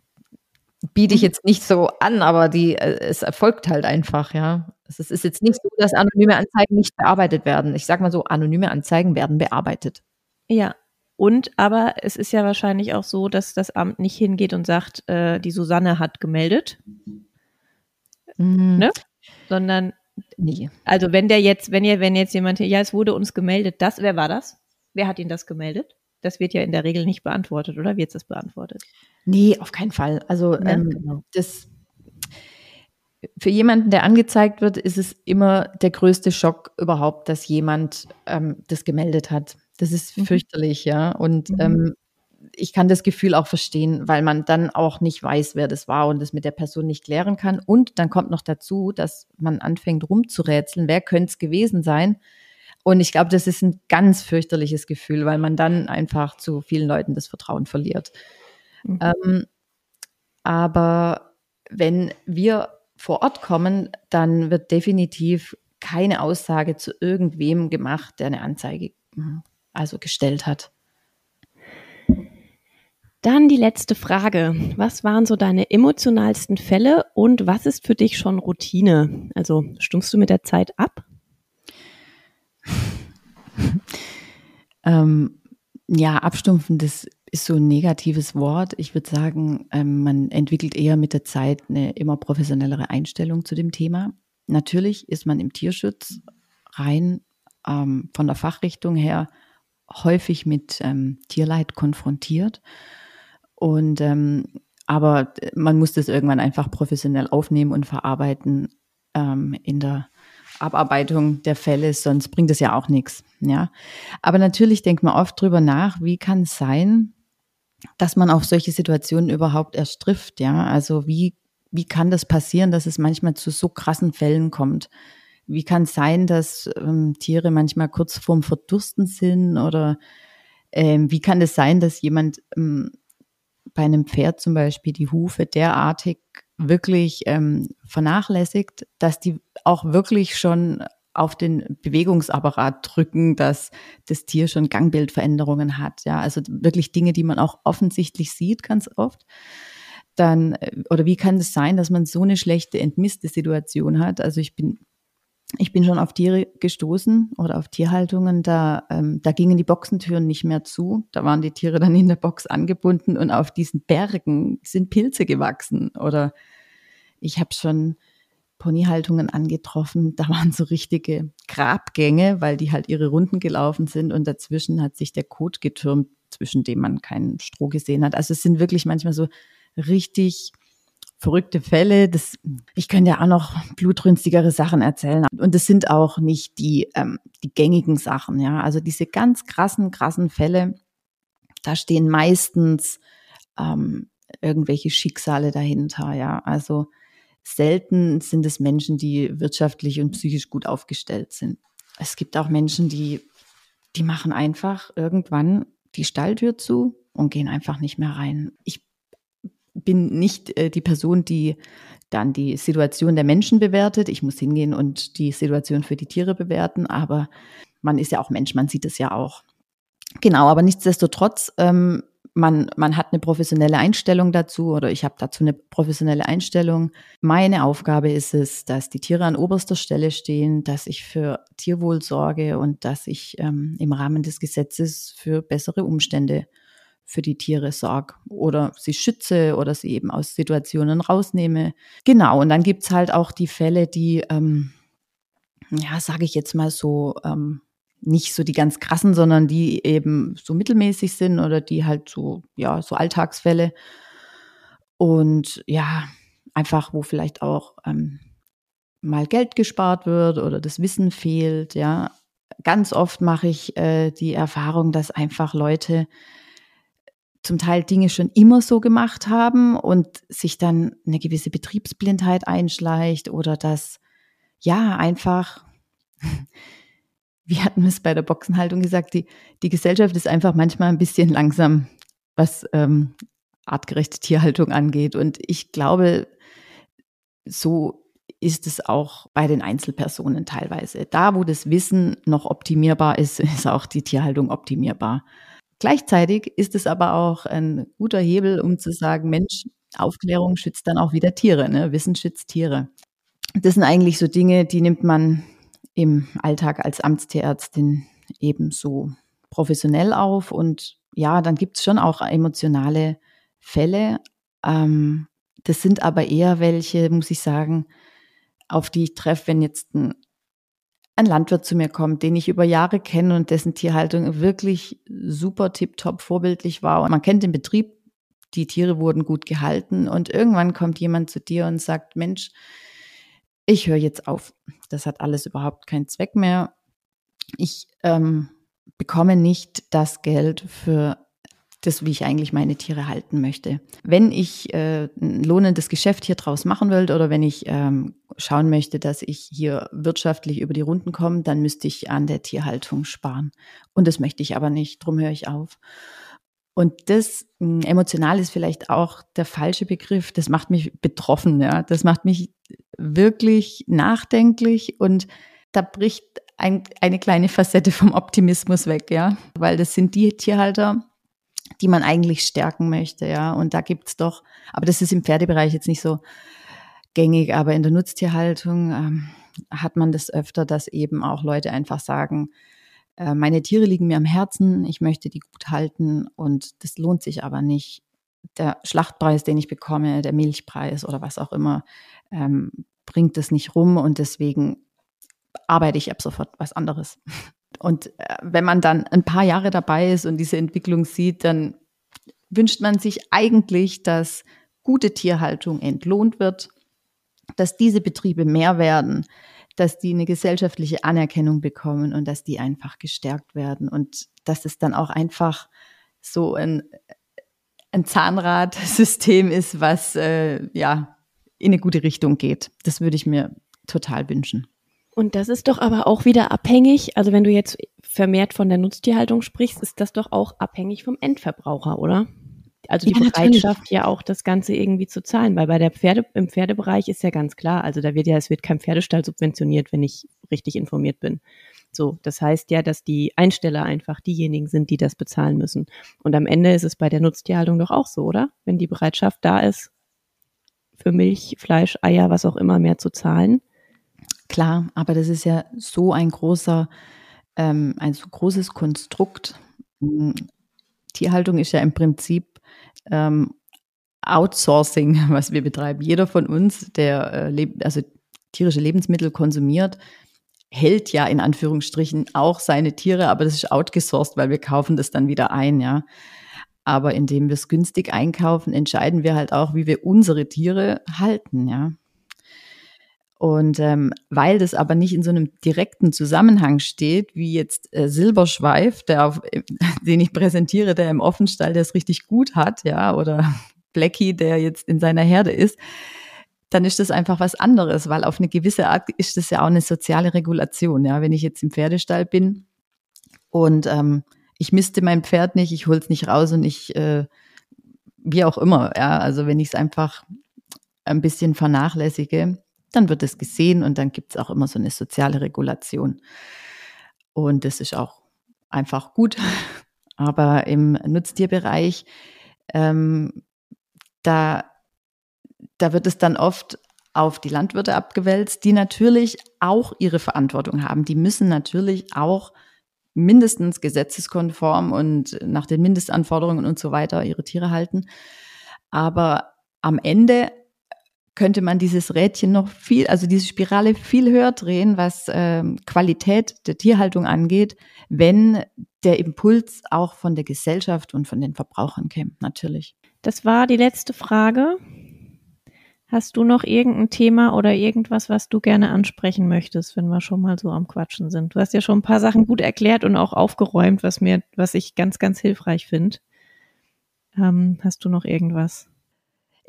biete ich Mhm. jetzt nicht so an, aber die, äh, es erfolgt halt einfach, ja. Es ist jetzt nicht so, dass anonyme Anzeigen nicht bearbeitet werden. Ich sage mal so, anonyme Anzeigen werden bearbeitet. Ja. Und aber es ist ja wahrscheinlich auch so, dass das Amt nicht hingeht und sagt, äh, die Susanne hat gemeldet, Mhm. Ne? sondern Nee. also wenn der jetzt, wenn ihr, wenn jetzt jemand hier, ja, es wurde uns gemeldet, das, wer war das? Wer hat Ihnen das gemeldet? Das wird ja in der Regel nicht beantwortet, oder wird es beantwortet? Nee, auf keinen Fall. Also Ne? ähm, Genau. das für jemanden, der angezeigt wird, ist es immer der größte Schock überhaupt, dass jemand ähm, das gemeldet hat. Das ist Mhm. fürchterlich, ja. Und Mhm. ähm, ich kann das Gefühl auch verstehen, weil man dann auch nicht weiß, wer das war und das mit der Person nicht klären kann. Und dann kommt noch dazu, dass man anfängt rumzurätseln, wer könnte es gewesen sein. Und ich glaube, das ist ein ganz fürchterliches Gefühl, weil man dann einfach zu vielen Leuten das Vertrauen verliert. Mhm. Ähm, aber wenn wir vor Ort kommen, dann wird definitiv keine Aussage zu irgendwem gemacht, der eine Anzeige hm, also gestellt hat. Dann die letzte Frage. Was waren so deine emotionalsten Fälle und was ist für dich schon Routine? Also stumpfst du mit der Zeit ab? Ähm, ja, abstumpfen, das ist so ein negatives Wort. Ich würde sagen, ähm, man entwickelt eher mit der Zeit eine immer professionellere Einstellung zu dem Thema. Natürlich ist man im Tierschutz rein ähm, von der Fachrichtung her häufig mit ähm, Tierleid konfrontiert. Und ähm, aber man muss das irgendwann einfach professionell aufnehmen und verarbeiten ähm, in der Abarbeitung der Fälle, sonst bringt es ja auch nichts. Ja, aber natürlich denkt man oft drüber nach, wie kann es sein, dass man auf solche Situationen überhaupt erst trifft. Ja, also wie wie kann das passieren, dass es manchmal zu so krassen Fällen kommt? Wie kann es sein, dass ähm, Tiere manchmal kurz vorm Verdursten sind oder ähm, wie kann es sein, dass jemand ähm, bei einem Pferd zum Beispiel die Hufe derartig wirklich ähm, vernachlässigt, dass die auch wirklich schon auf den Bewegungsapparat drücken, dass das Tier schon Gangbildveränderungen hat. Ja, also wirklich Dinge, die man auch offensichtlich sieht, ganz oft. Dann, äh, oder wie kann es sein, dass man so eine schlechte entmisste Situation hat? Also ich bin ich bin schon auf Tiere gestoßen oder auf Tierhaltungen, da, ähm, da gingen die Boxentüren nicht mehr zu. Da waren die Tiere dann in der Box angebunden und auf diesen Bergen sind Pilze gewachsen. Oder ich habe schon Ponyhaltungen angetroffen, da waren so richtige Grabgänge, weil die halt ihre Runden gelaufen sind und dazwischen hat sich der Kot getürmt, zwischen dem man keinen Stroh gesehen hat. Also es sind wirklich manchmal so richtig verrückte Fälle. Das, ich könnte ja auch noch blutrünstigere Sachen erzählen. Und das sind auch nicht die, ähm, die gängigen Sachen, ja. Also diese ganz krassen, krassen Fälle, da stehen meistens ähm, irgendwelche Schicksale dahinter, ja. Also selten sind es Menschen, die wirtschaftlich und psychisch gut aufgestellt sind. Es gibt auch Menschen, die, die machen einfach irgendwann die Stalltür zu und gehen einfach nicht mehr rein. Ich bin nicht äh, die Person, die dann die Situation der Menschen bewertet. Ich muss hingehen und die Situation für die Tiere bewerten, aber man ist ja auch Mensch, man sieht es ja auch. Genau, aber nichtsdestotrotz, ähm, man, man hat eine professionelle Einstellung dazu oder ich habe dazu eine professionelle Einstellung. Meine Aufgabe ist es, dass die Tiere an oberster Stelle stehen, dass ich für Tierwohl sorge und dass ich ähm, im Rahmen des Gesetzes für bessere Umstände für die Tiere sorge oder sie schütze oder sie eben aus Situationen rausnehme. Genau, und dann gibt's halt auch die Fälle, die, ähm, ja, sage ich jetzt mal so, ähm, nicht so die ganz krassen, sondern die eben so mittelmäßig sind oder die halt so, ja, so Alltagsfälle. Und ja, einfach, wo vielleicht auch ähm, mal Geld gespart wird oder das Wissen fehlt, ja. Ganz oft mache ich äh, die Erfahrung, dass einfach Leute zum Teil Dinge schon immer so gemacht haben und sich dann eine gewisse Betriebsblindheit einschleicht oder dass ja einfach, wie hatten wir es bei der Boxenhaltung gesagt, die, die Gesellschaft ist einfach manchmal ein bisschen langsam, was ähm, artgerechte Tierhaltung angeht. Und ich glaube, so ist es auch bei den Einzelpersonen teilweise. Da, wo das Wissen noch optimierbar ist, ist auch die Tierhaltung optimierbar. Gleichzeitig ist es aber auch ein guter Hebel, um zu sagen, Mensch, Aufklärung schützt dann auch wieder Tiere, ne? Wissen schützt Tiere. Das sind eigentlich so Dinge, die nimmt man im Alltag als Amtstierärztin ebenso professionell auf. Und ja, dann gibt es schon auch emotionale Fälle. Ähm, das sind aber eher welche, muss ich sagen, auf die ich treffe, wenn jetzt ein ein Landwirt zu mir kommt, den ich über Jahre kenne und dessen Tierhaltung wirklich super tiptop vorbildlich war. Und man kennt den Betrieb, die Tiere wurden gut gehalten und irgendwann kommt jemand zu dir und sagt, Mensch, ich höre jetzt auf. Das hat alles überhaupt keinen Zweck mehr. Ich ähm, bekomme nicht das Geld für das, wie ich eigentlich meine Tiere halten möchte. Wenn ich äh, ein lohnendes Geschäft hier draus machen will oder wenn ich ähm, schauen möchte, dass ich hier wirtschaftlich über die Runden komme, dann müsste ich an der Tierhaltung sparen. Und das möchte ich aber nicht, drum höre ich auf. Und das hm, emotional ist vielleicht auch der falsche Begriff. Das macht mich betroffen, ja. Das macht mich wirklich nachdenklich und da bricht ein, eine kleine Facette vom Optimismus weg, ja. Weil das sind die Tierhalter, die man eigentlich stärken möchte, ja. Und da gibt's doch, aber das ist im Pferdebereich jetzt nicht so gängig, aber in der Nutztierhaltung ähm, hat man das öfter, dass eben auch Leute einfach sagen, äh, meine Tiere liegen mir am Herzen, ich möchte die gut halten und das lohnt sich aber nicht. Der Schlachtpreis, den ich bekomme, der Milchpreis oder was auch immer, ähm, bringt es nicht rum und deswegen arbeite ich ab sofort was anderes. Und äh, wenn man dann ein paar Jahre dabei ist und diese Entwicklung sieht, dann wünscht man sich eigentlich, dass gute Tierhaltung entlohnt wird, dass diese Betriebe mehr werden, dass die eine gesellschaftliche Anerkennung bekommen und dass die einfach gestärkt werden und dass es dann auch einfach so ein, ein Zahnradsystem ist, was äh, ja in eine gute Richtung geht. Das würde ich mir total wünschen. Und das ist doch aber auch wieder abhängig, also wenn du jetzt vermehrt von der Nutztierhaltung sprichst, ist das doch auch abhängig vom Endverbraucher, oder? Also die ja, Bereitschaft natürlich. ja auch das Ganze irgendwie zu zahlen, weil bei der Pferde, im Pferdebereich ist ja ganz klar, also da wird ja, es wird kein Pferdestall subventioniert, wenn ich richtig informiert bin. So, das heißt ja, dass die Einsteller einfach diejenigen sind, die das bezahlen müssen. Und am Ende ist es bei der Nutztierhaltung doch auch so, oder? Wenn die Bereitschaft da ist, für Milch, Fleisch, Eier, was auch immer mehr zu zahlen, Klar, aber das ist ja so ein großer, ähm, ein so großes Konstrukt. Hm, Tierhaltung ist ja im Prinzip ähm, Outsourcing, was wir betreiben. Jeder von uns, der äh, also tierische Lebensmittel konsumiert, hält ja in Anführungsstrichen auch seine Tiere, aber das ist outgesourced, weil wir kaufen das dann wieder ein, ja. Aber indem wir es günstig einkaufen, entscheiden wir halt auch, wie wir unsere Tiere halten, ja. Und ähm, weil das aber nicht in so einem direkten Zusammenhang steht, wie jetzt äh, Silberschweif, der auf, den ich präsentiere, der im Offenstall, der es richtig gut hat, ja, oder Blackie, der jetzt in seiner Herde ist, dann ist das einfach was anderes, weil auf eine gewisse Art ist das ja auch eine soziale Regulation. Ja, wenn ich jetzt im Pferdestall bin und ähm, ich misste mein Pferd nicht, ich hol's nicht raus und ich äh, wie auch immer. Ja, also wenn ich es einfach ein bisschen vernachlässige, dann wird es gesehen und dann gibt es auch immer so eine soziale Regulation. Und das ist auch einfach gut. Aber im Nutztierbereich, ähm, da, da wird es dann oft auf die Landwirte abgewälzt, die natürlich auch ihre Verantwortung haben. Die müssen natürlich auch mindestens gesetzeskonform und nach den Mindestanforderungen und so weiter ihre Tiere halten. Aber am Ende könnte man dieses Rädchen noch viel, also diese Spirale viel höher drehen, was ähm, Qualität der Tierhaltung angeht, wenn der Impuls auch von der Gesellschaft und von den Verbrauchern käme, natürlich. Das war die letzte Frage. Hast du noch irgendein Thema oder irgendwas, was du gerne ansprechen möchtest, wenn wir schon mal so am Quatschen sind? Du hast ja schon ein paar Sachen gut erklärt und auch aufgeräumt, was mir, was ich ganz, ganz hilfreich finde. Ähm, hast du noch irgendwas?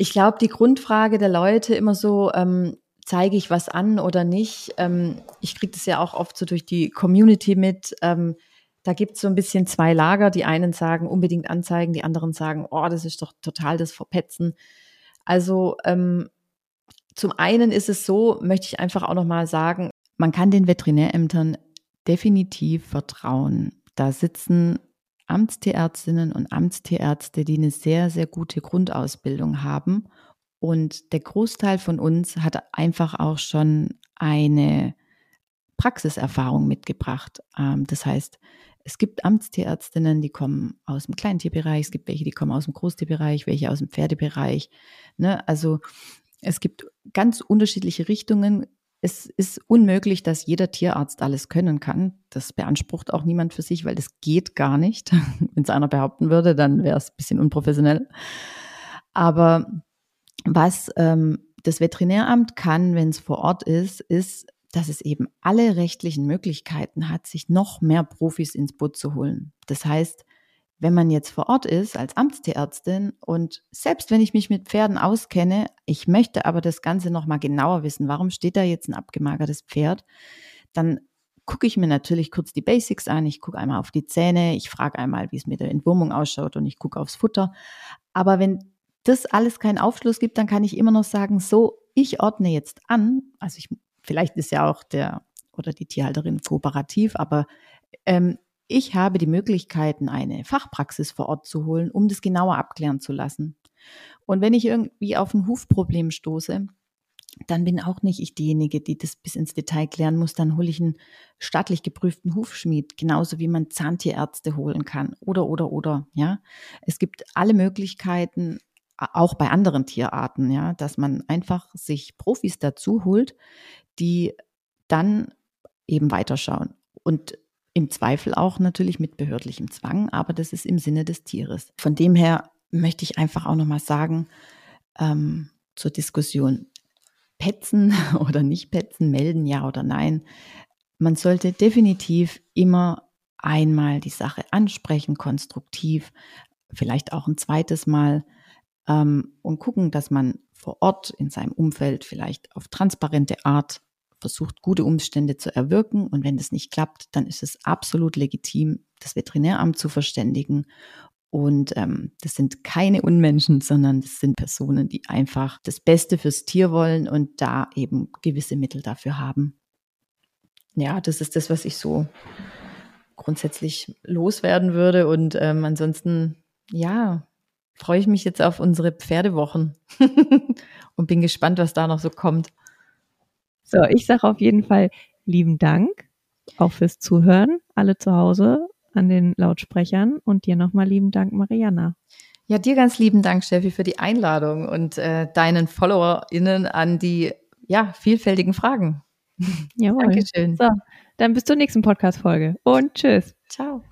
Ich glaube, die Grundfrage der Leute immer so, ähm, zeige ich was an oder nicht? Ähm, ich kriege das ja auch oft so durch die Community mit. Ähm, da gibt es so ein bisschen zwei Lager. Die einen sagen unbedingt anzeigen, die anderen sagen, oh, das ist doch total das Verpetzen. Also ähm, zum einen ist es so, möchte ich einfach auch nochmal sagen, man kann den Veterinärämtern definitiv vertrauen. Da sitzen Amtstierärztinnen und Amtstierärzte, die eine sehr, sehr gute Grundausbildung haben. Und der Großteil von uns hat einfach auch schon eine Praxiserfahrung mitgebracht. Ähm, das heißt, es gibt Amtstierärztinnen, die kommen aus dem Kleintierbereich, es gibt welche, die kommen aus dem Großtierbereich, welche aus dem Pferdebereich. Ne? Also es gibt ganz unterschiedliche Richtungen es ist unmöglich, dass jeder Tierarzt alles können kann. Das beansprucht auch niemand für sich, weil das geht gar nicht. Wenn es einer behaupten würde, dann wäre es ein bisschen unprofessionell. Aber was ähm, das Veterinäramt kann, wenn es vor Ort ist, ist, dass es eben alle rechtlichen Möglichkeiten hat, sich noch mehr Profis ins Boot zu holen. Das heißt, wenn man jetzt vor Ort ist als Amtstierärztin und selbst wenn ich mich mit Pferden auskenne, ich möchte aber das Ganze nochmal genauer wissen, warum steht da jetzt ein abgemagertes Pferd, dann gucke ich mir natürlich kurz die Basics an. Ich gucke einmal auf die Zähne, ich frage einmal, wie es mit der Entwurmung ausschaut und ich gucke aufs Futter. Aber wenn das alles keinen Aufschluss gibt, dann kann ich immer noch sagen, so, ich ordne jetzt an. Also ich, vielleicht ist ja auch der oder die Tierhalterin kooperativ, aber ähm, ich habe die Möglichkeiten, eine Fachpraxis vor Ort zu holen, um das genauer abklären zu lassen. Und wenn ich irgendwie auf ein Hufproblem stoße, dann bin auch nicht ich diejenige, die das bis ins Detail klären muss. Dann hole ich einen staatlich geprüften Hufschmied, genauso wie man Zahntierärzte holen kann. Oder, oder, oder, ja. Es gibt alle Möglichkeiten, auch bei anderen Tierarten, ja, dass man einfach sich Profis dazu holt, die dann eben weiterschauen. Und im Zweifel auch natürlich mit behördlichem Zwang, aber das ist im Sinne des Tieres. Von dem her möchte ich einfach auch nochmal sagen, ähm, zur Diskussion, Petzen oder nicht Petzen, melden ja oder nein. Man sollte definitiv immer einmal die Sache ansprechen, konstruktiv, vielleicht auch ein zweites Mal ähm, und gucken, dass man vor Ort in seinem Umfeld vielleicht auf transparente Art versucht, gute Umstände zu erwirken. Und wenn das nicht klappt, dann ist es absolut legitim, das Veterinäramt zu verständigen. Und ähm, das sind keine Unmenschen, sondern das sind Personen, die einfach das Beste fürs Tier wollen und da eben gewisse Mittel dafür haben. Ja, das ist das, was ich so grundsätzlich loswerden würde. Und ähm, ansonsten, ja, freue ich mich jetzt auf unsere Pferdewochen und bin gespannt, was da noch so kommt. So, ich sage auf jeden Fall lieben Dank, auch fürs Zuhören, alle zu Hause an den Lautsprechern und dir nochmal lieben Dank, Mariana. Ja, dir ganz lieben Dank, Steffi, für die Einladung und äh, deinen FollowerInnen an die ja, vielfältigen Fragen. Jawohl. Dankeschön. So, dann bis zur nächsten Podcast-Folge und tschüss. Ciao.